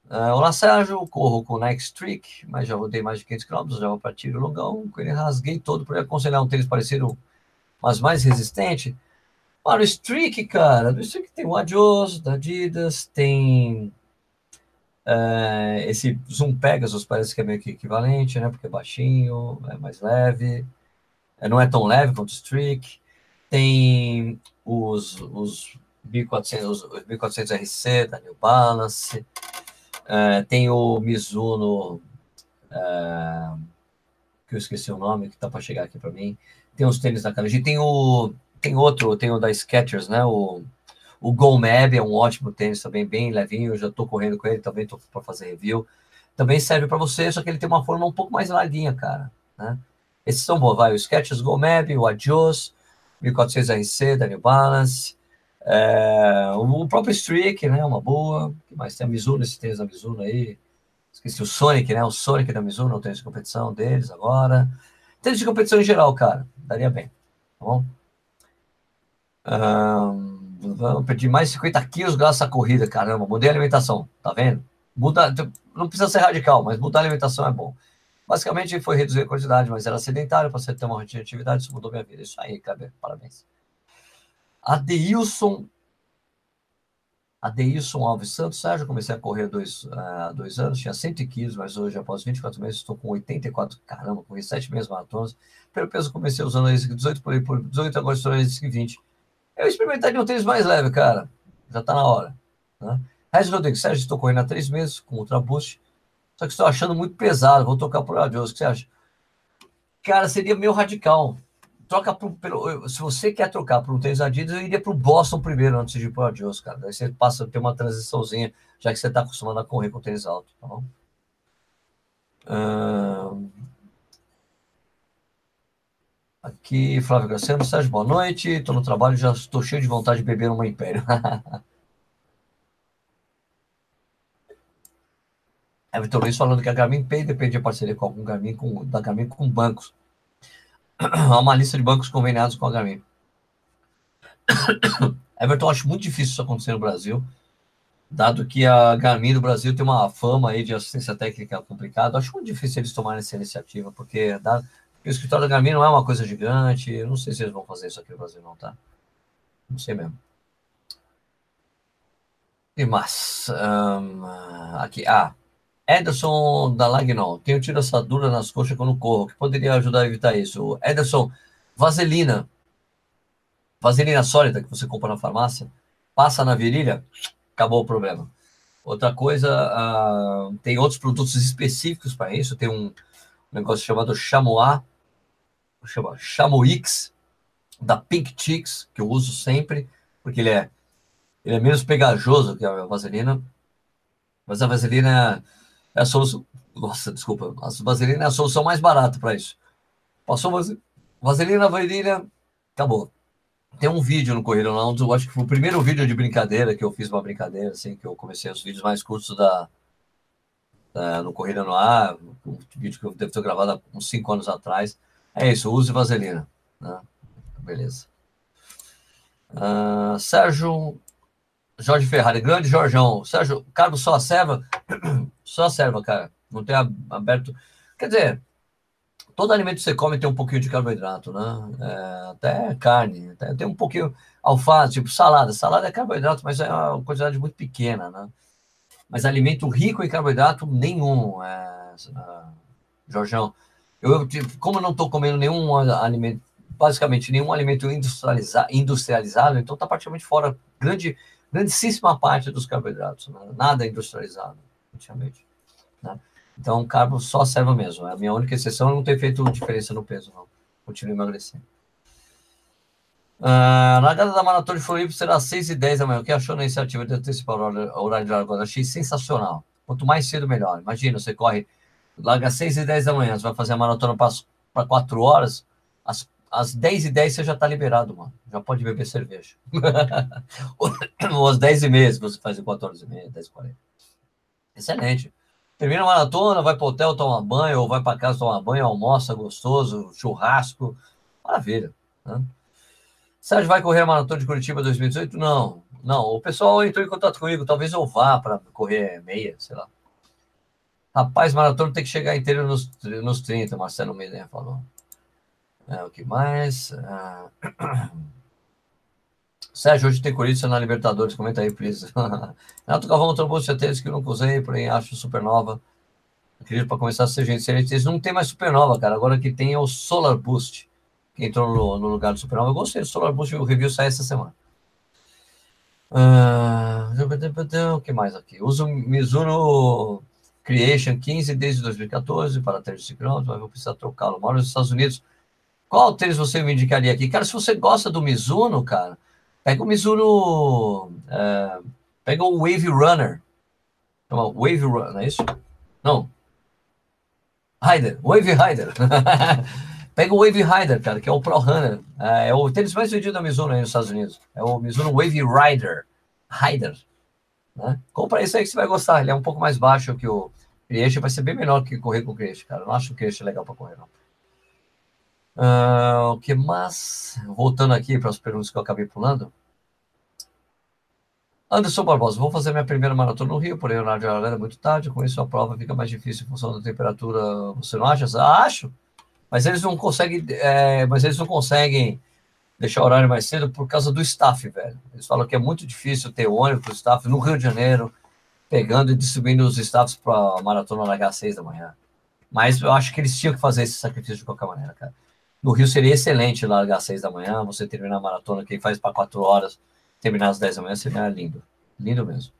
Uh, olá, Sérgio. Corro com o Nike Streak, mas já rodei mais de 500 km, já vou para tiro longão. Com ele rasguei todo para aconselhar um tênis parecido, mas mais resistente. O Streak, cara, do Streak tem o Adios, da Adidas, tem uh, esse Zoom Pegasus, parece que é meio que equivalente, né? Porque é baixinho, é mais leve, é, não é tão leve quanto o Streak. Tem os, os 1400, os 1400 RC da New Balance. Uh, tem o Mizuno, uh, que eu esqueci o nome, que tá para chegar aqui para mim. Tem os tênis da Kanji. Tem o tem outro, tem o da Skechers, né? O, o Go Mab é um ótimo tênis também, bem levinho. Eu já estou correndo com ele, também estou para fazer review. Também serve para você, só que ele tem uma forma um pouco mais larguinha, cara. Né? Esses são bons, vai. O Skechers Go Mab, o Adios, 1400 RC da New Balance. É, o próprio Streak, né? Uma boa. que mais tem a Mizuno, esse tênis da Mizuno aí. Esqueci o Sonic, né? O Sonic da Mizuno, o tênis de competição deles agora. Tênis de competição em geral, cara. Daria bem. Tá bom? Um, perdi mais 50 quilos graças à corrida, caramba. Mudei a alimentação, tá vendo? Muda, não precisa ser radical, mas mudar a alimentação é bom. Basicamente foi reduzir a quantidade, mas era sedentário para você ter uma rotina de atividade, isso mudou minha vida. Isso aí, Kleber, parabéns. Adeilson. Adeilson Alves Santos, Sérgio, comecei a correr dois, uh, dois anos, tinha 115, mas hoje, após 24 meses, estou com 84. Caramba, corri 7 meses maratonas. Pelo peso, comecei usando a 18 por, por 18, agora estou a 20. Eu experimentaria um tênis mais leve, cara. Já está na hora. Né? Regis Rodrigues, Sérgio, estou correndo há três meses com Ultra Boost, só que estou achando muito pesado. Vou trocar por Adios. O que você acha? Cara, seria meio radical troca pro, pelo, se você quer trocar para um tênis Adidas, eu iria para o Boston primeiro antes de ir para o Adios, cara. Daí você passa a ter uma transiçãozinha, já que você está acostumado a correr com tênis alto, tá bom? Aqui, Flávio Graciano, Sérgio, boa noite. Estou no trabalho, já estou cheio de vontade de beber uma Império. Everton Luiz falando que a Garmin Pay depende de parceria com algum Garmin, com, da Garmin com bancos. Há uma lista de bancos conveniados com a Garmin. Everton, acho muito difícil isso acontecer no Brasil, dado que a Garmin do Brasil tem uma fama aí de assistência técnica complicada. Acho muito difícil eles tomarem essa iniciativa, porque, o escritório da Garmin não é uma coisa gigante. Não sei se eles vão fazer isso aqui no Brasil, não, tá? Não sei mesmo. E mais? Um, aqui, ah, Ederson da Lagnol, tenho tido assadura nas coxas quando corro, que poderia ajudar a evitar isso? Ederson, vaselina. Vaselina sólida que você compra na farmácia, passa na virilha, acabou o problema. Outra coisa, uh, tem outros produtos específicos para isso, tem um negócio chamado Chamois, chama Chamoix, da Pink Chicks, que eu uso sempre, porque ele é, ele é menos pegajoso que a vaselina, mas a vaselina é a solução. Nossa, desculpa. A vaselina é a solução mais barata para isso. Passou vaselina, vaselina, acabou. Tem um vídeo no Correio Lounge, eu acho que foi o primeiro vídeo de brincadeira que eu fiz uma brincadeira, assim, que eu comecei os vídeos mais curtos da no Correio no Ar, um vídeo que eu devo ter gravado há uns cinco anos atrás. É isso, use vaselina. Né? Beleza. Uh, Sérgio Jorge Ferrari, grande Jorjão. Sérgio, Carlos só serva? Só serva, cara. Não tem aberto. Quer dizer, todo alimento que você come tem um pouquinho de carboidrato, né? É, até carne, até, tem um pouquinho. Alface, tipo salada. Salada é carboidrato, mas é uma quantidade muito pequena, né? Mas alimento rico em carboidrato, nenhum, é, é, Jorjão. Eu, como eu não estou comendo nenhum alimento, basicamente nenhum alimento industrializa, industrializado, então está praticamente fora grande grandíssima parte dos carboidratos, né? nada industrializado, praticamente. Né? Então, carbo só serve mesmo. É a minha única exceção não ter feito diferença no peso, não. Continuo emagrecendo. Uh, largada da maratona de Floripa será às 6 e 10 da manhã. O que achou na iniciativa de antecipar o horário de largada? Achei sensacional. Quanto mais cedo, melhor. Imagina, você corre, larga às 6 e 10 da manhã, você vai fazer a maratona para 4 horas, às às 10 e 10 você já está liberado, mano. Já pode beber cerveja. Ou às 10 e meia, se você faz em 4 horas e meia, 10 e 40. Excelente. Termina a maratona, vai para o hotel tomar banho, ou vai para casa tomar banho, almoça gostoso, churrasco. Maravilha. Né? Sérgio vai correr a maratona de Curitiba 2018? Não, não. O pessoal entrou em contato comigo, talvez eu vá para correr meia, sei lá. Rapaz, maratona tem que chegar inteiro nos, nos 30, Marcelo Medina falou. É, o que mais? Ah... Sérgio, hoje tem Corinthians na Libertadores, comenta aí, please. Renato Galvão trombou certeza que eu nunca usei, porém acho supernova. Acredito para começar a ser gente excelente. Não tem mais supernova, cara. Agora que tem é o Solar Boost, que entrou no, no lugar do supernova. Eu gostei do Solar Boost, o review sai essa semana. Uh, o que mais aqui? Uso Mizuno Creation 15 desde 2014 para tênis de km, mas vou precisar trocá-lo. Moro nos Estados Unidos. Qual tênis você me indicaria aqui? Cara, se você gosta do Mizuno, cara, pega o Mizuno. Uh, pega o Wave Runner. Chama Wave Runner, não é isso? Não. Rider, Wave Rider. pega o Wave Rider, cara, que é o Pro Runner. É, é o tênis mais vendido da Mizuno aí nos Estados Unidos. É o Mizuno Wave Rider. Rider. Né? Compra esse aí que você vai gostar. Ele é um pouco mais baixo que o Creation, vai ser bem melhor que correr com o Creation, cara. Eu não acho o Creation legal para correr, não. Uh, o que mais? Voltando aqui para as perguntas que eu acabei pulando. Anderson Barbosa, vou fazer minha primeira maratona no Rio, porém o horário é muito tarde, com isso a prova fica mais difícil em função da temperatura. Você não acha? Acho. Mas eles não conseguem, é, mas eles não conseguem deixar o horário mais cedo por causa do staff, velho. Eles falam que é muito difícil ter ônibus, staff no Rio de Janeiro, pegando e distribuindo os staffs para a maratona largar às seis da manhã. Mas eu acho que eles tinham que fazer esse sacrifício de qualquer maneira, cara. No Rio seria excelente largar às seis da manhã, você terminar a maratona, quem faz para quatro horas, terminar às dez da manhã, seria lindo. Lindo mesmo.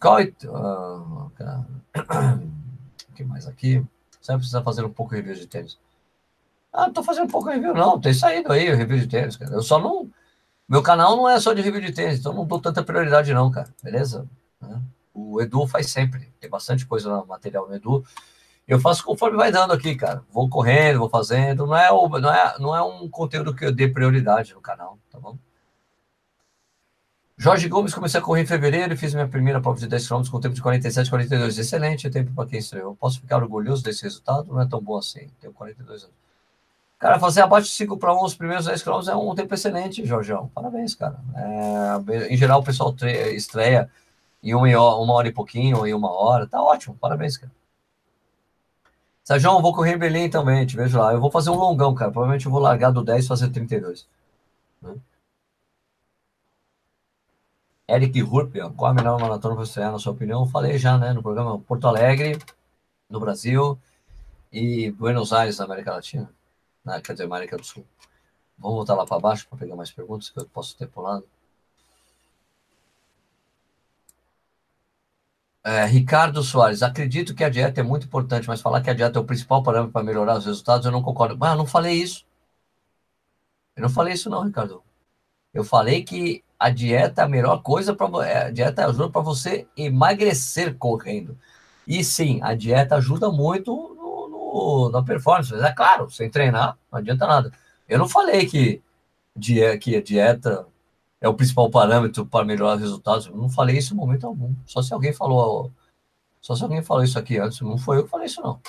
Qual é... Uh, o que mais aqui? Você vai precisar fazer um pouco de review de tênis. Ah, não tô fazendo pouco review, não. Tem saído aí o review de tênis, cara. Eu só não. Meu canal não é só de review de tênis, então não dou tanta prioridade, não, cara. Beleza? Né? O Edu faz sempre. Tem bastante coisa no material no Edu. Eu faço conforme vai dando aqui, cara. Vou correndo, vou fazendo. Não é, o, não é, não é um conteúdo que eu dê prioridade no canal, tá bom? Jorge Gomes, comecei a correr em fevereiro e fiz minha primeira prova de 10 km com tempo de 47, 42. Excelente tempo para quem estreou. Posso ficar orgulhoso desse resultado? Não é tão bom assim. Tenho 42 anos. Cara, fazer abaixo de 5 para 1 os primeiros 10 km é um tempo excelente, Jorgeão. Parabéns, cara. É, em geral, o pessoal estreia em uma, uma hora e pouquinho, ou em uma hora. Tá ótimo, parabéns, cara. Sérgio, vou correr em Belém também, te vejo lá. Eu vou fazer um longão, cara. Provavelmente eu vou largar do 10 e fazer 32. Né? Eric Hurpia, qual a melhor maratona para estrear, na sua opinião? Falei já, né, no programa Porto Alegre, no Brasil, e Buenos Aires, na América Latina né? quer dizer, América do Sul. Vamos voltar lá para baixo para pegar mais perguntas que eu posso ter pulado. É, Ricardo Soares, acredito que a dieta é muito importante, mas falar que a dieta é o principal parâmetro para melhorar os resultados, eu não concordo. Mas eu não falei isso. Eu não falei isso, não, Ricardo. Eu falei que a dieta é a melhor coisa para é, a dieta ajuda para você emagrecer correndo. E sim, a dieta ajuda muito na performance. Mas é claro, sem treinar, não adianta nada. Eu não falei que, que a dieta é o principal parâmetro para melhorar os resultados. Eu não falei isso em momento algum. Só se alguém falou. Só se alguém falou isso aqui antes. Não foi eu que falei isso, não.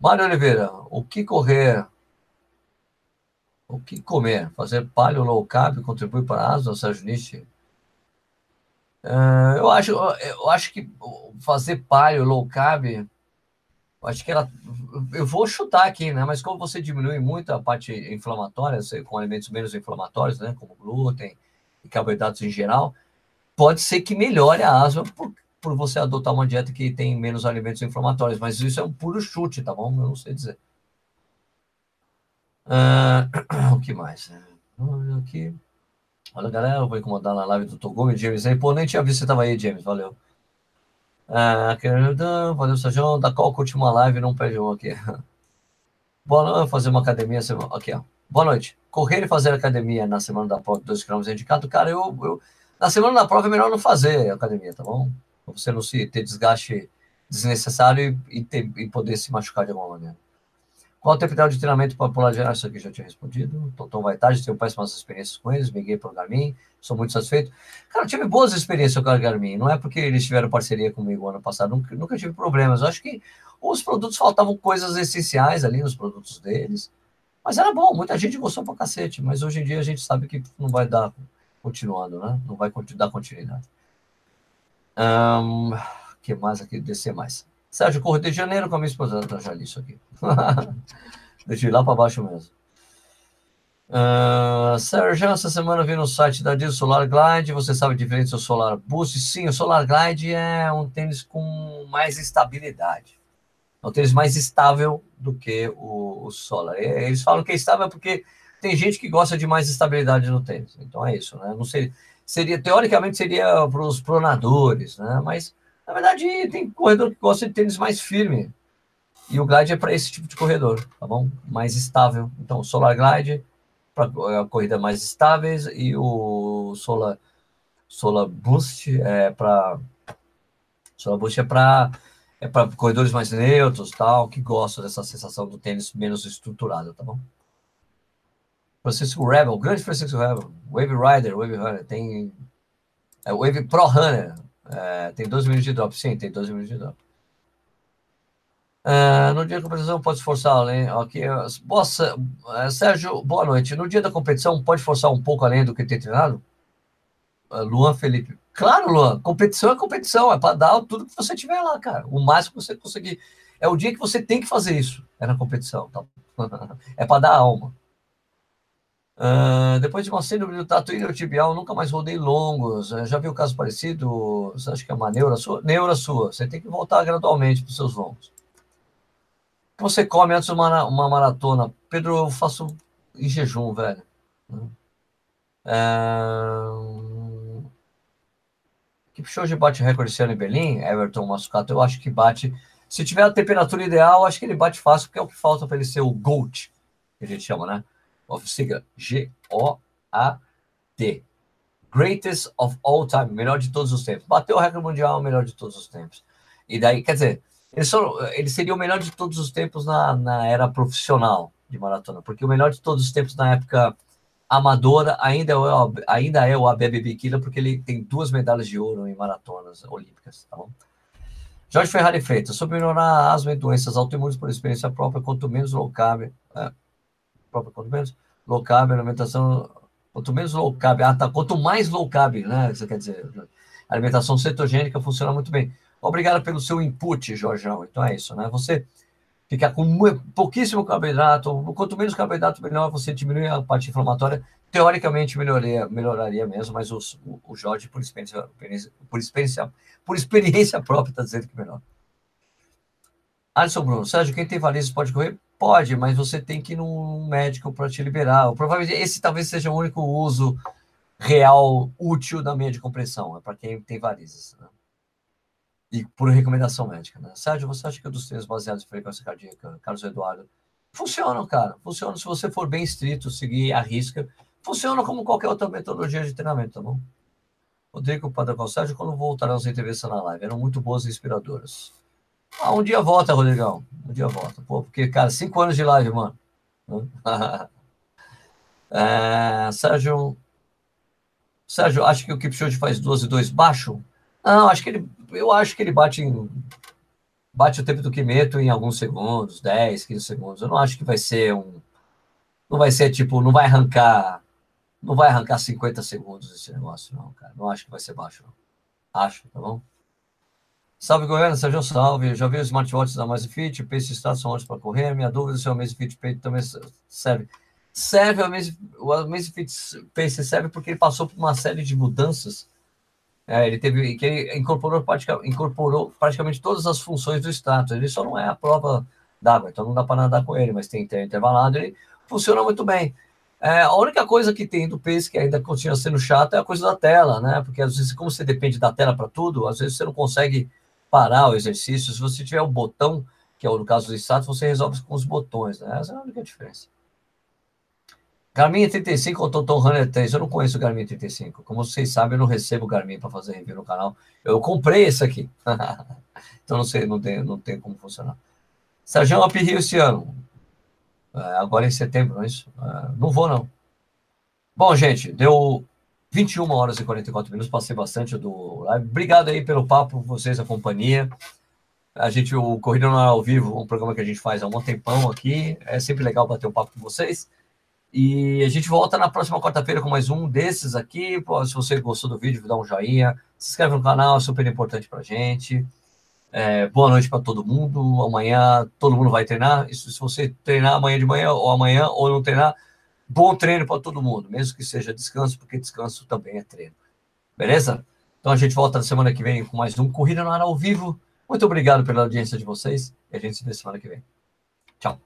Mário Oliveira, o que correr? O que comer? Fazer paleo low carb contribui para a asa, Sérgio Nietzsche? Uh, eu, acho, eu acho que fazer paleo low carb acho que ela. Eu vou chutar aqui, né? Mas como você diminui muito a parte inflamatória, com alimentos menos inflamatórios, né? Como glúten e carboidratos em geral, pode ser que melhore a asma por, por você adotar uma dieta que tem menos alimentos inflamatórios. Mas isso é um puro chute, tá bom? Eu não sei dizer. Uh, o que mais? Olha aqui. Olha, galera, eu vou incomodar na live do Togumi, James aí. Pô, nem tinha visto que você tava aí, James. Valeu. Ah, valeu, Sérgio. Da qual curte uma live não perde um aqui. Boa noite, fazer uma academia. Aqui, ó. Boa noite. Correr e fazer academia na semana da prova, 2 km indicado. Cara, eu, eu, na semana da prova é melhor não fazer academia, tá bom? Pra você não se ter desgaste desnecessário e, ter, e poder se machucar de alguma maneira. Qual o tempo ideal de treinamento para pular ar? Isso aqui já tinha respondido. Toton vai tarde, tenho péssimas experiências com eles, miguei para o Garmin, sou muito satisfeito. Cara, eu tive boas experiências com o Garmin, não é porque eles tiveram parceria comigo ano passado, nunca, nunca tive problemas. Eu acho que os produtos faltavam coisas essenciais ali nos produtos deles. Mas era bom, muita gente gostou pra cacete, mas hoje em dia a gente sabe que não vai dar continuando, né? Não vai dar continuidade. Um, que mais aqui? Descer mais. Sérgio, Correio de Janeiro com a minha esposa. Eu já li isso aqui. Deixa eu ir lá para baixo mesmo. Uh, Sérgio, essa semana vi no site da Diesel Solar Glide. Você sabe a diferença do Solar Boost? Sim, o Solar Glide é um tênis com mais estabilidade. É um tênis mais estável do que o, o Solar. Eles falam que é estável porque tem gente que gosta de mais estabilidade no tênis. Então é isso, né? Não seria teoricamente seria para os pronadores, né? Mas na verdade tem corredor que gosta de tênis mais firme. E o Glide é para esse tipo de corredor, tá bom? Mais estável. Então, o Solar Glide para corrida mais estáveis e o Solar Solar Boost é para Solar Boost é para é para corredores mais neutros, tal, que gostam dessa sensação do tênis menos estruturado, tá bom? Francisco Rebel, grande Francisco Rebel, Wave Rider, Wave Runner, tem é, Wave Pro Runner, é, tem 12 minutos de drop, sim, tem 12 minutos de drop. Uh, no dia da competição pode forçar além. Ok. Boa, uh, Sérgio, boa noite. No dia da competição pode forçar um pouco além do que tem treinado? Uh, Luan Felipe. Claro, Luan. Competição é competição. É para dar tudo que você tiver lá, cara. O máximo que você conseguir. É o dia que você tem que fazer isso. É na competição. Tá? é para dar alma. Uh, depois de uma síndrome do tatuí tibial, nunca mais rodei longos. já viu caso parecido? Você acha que é uma neura sua? Neura sua. Você tem que voltar gradualmente para os seus longos que você come antes de uma, uma maratona? Pedro, eu faço em jejum, velho. É... de bate recorde esse ano em Berlim, Everton Massucato, eu acho que bate. Se tiver a temperatura ideal, acho que ele bate fácil, porque é o que falta para ele ser o GOAT, que a gente chama, né? Siga G-O-A-T. Greatest of all time, melhor de todos os tempos. Bateu o recorde mundial, melhor de todos os tempos. E daí, quer dizer, ele, só, ele seria o melhor de todos os tempos na, na era profissional de maratona, porque o melhor de todos os tempos na época amadora ainda é o, ainda é o Abebe Bikila, porque ele tem duas medalhas de ouro em maratonas olímpicas, tá bom? Jorge Ferrari Freitas, sobre melhorar asma e doenças autoimunes por experiência própria, quanto menos low carb, é, própria, quanto menos low carb, alimentação, quanto menos low carb, ah, tá, quanto mais low carb, né, você quer dizer, alimentação cetogênica funciona muito bem. Obrigado pelo seu input, Jorjão. Então é isso, né? Você ficar com pouquíssimo carboidrato, quanto menos carboidrato, melhor você diminui a parte inflamatória. Teoricamente melhoraria, melhoraria mesmo, mas o, o Jorge, por experiência, por experiência, por experiência própria, está dizendo que melhor. Alisson Bruno, Sérgio, quem tem varizes pode correr? Pode, mas você tem que ir num médico para te liberar. Provavelmente esse talvez seja o único uso real útil da meia de compressão, é para quem tem varizes. Né? e por recomendação médica. Né? Sérgio, você acha que dos treinos baseados em frequência cardíaca, Carlos Eduardo, funcionam, cara. Funcionam se você for bem estrito, seguir a risca. Funciona como qualquer outra metodologia de treinamento, tá bom? Rodrigo Padacal, Sérgio, quando voltarão as entrevistas na live? Eram muito boas e inspiradoras. Ah, um dia volta, Rodrigão. Um dia volta. Pô, porque, cara, cinco anos de live, mano. é, Sérgio, Sérgio, acho que o Kipchoge faz 12 e 2 baixo? Não, acho que ele, eu acho que ele bate em, bate o tempo do Kimeto em alguns segundos, 10, 15 segundos. Eu não acho que vai ser um não vai ser tipo, não vai arrancar não vai arrancar 50 segundos esse negócio não, cara. Não acho que vai ser baixo não. Acho, tá bom? Salve Goiânia, Sérgio Salve. Já vi os smartwatches da Fit, Pace Status são ótimos para correr. Minha dúvida é se o Amazfit Pace também serve. Serve o Amazfit Pace serve porque ele passou por uma série de mudanças é, ele teve que ele incorporou, incorporou praticamente todas as funções do status. Ele só não é a prova d'água, então não dá para nadar com ele, mas tem intervalado, ele funciona muito bem. É, a única coisa que tem do pace que ainda continua sendo chata é a coisa da tela, né? Porque às vezes, como você depende da tela para tudo, às vezes você não consegue parar o exercício. Se você tiver o botão, que é o no caso do status, você resolve com os botões, né? Essa é a única diferença. Garmin 35 ou Toton Runner 3? Eu não conheço o Garmin 35. Como vocês sabem, eu não recebo Garmin para fazer review no canal. Eu comprei esse aqui. então não sei, não tem, não tem como funcionar. Sérgio Up Rio esse ano. É, agora em setembro, não é isso? É, não vou, não. Bom, gente, deu 21 horas e 44 minutos. Passei bastante do live. Obrigado aí pelo papo, vocês, a companhia. A gente, o Corrida no Ar ao Vivo, um programa que a gente faz há um tempão aqui. É sempre legal bater um papo com vocês. E a gente volta na próxima quarta-feira com mais um desses aqui. Se você gostou do vídeo, dá um joinha. Se inscreve no canal, é super importante pra gente. É, boa noite para todo mundo. Amanhã todo mundo vai treinar. Isso, se você treinar amanhã de manhã ou amanhã ou não treinar, bom treino para todo mundo, mesmo que seja descanso, porque descanso também é treino. Beleza? Então a gente volta na semana que vem com mais um Corrida no Ar ao vivo. Muito obrigado pela audiência de vocês e a gente se vê semana que vem. Tchau.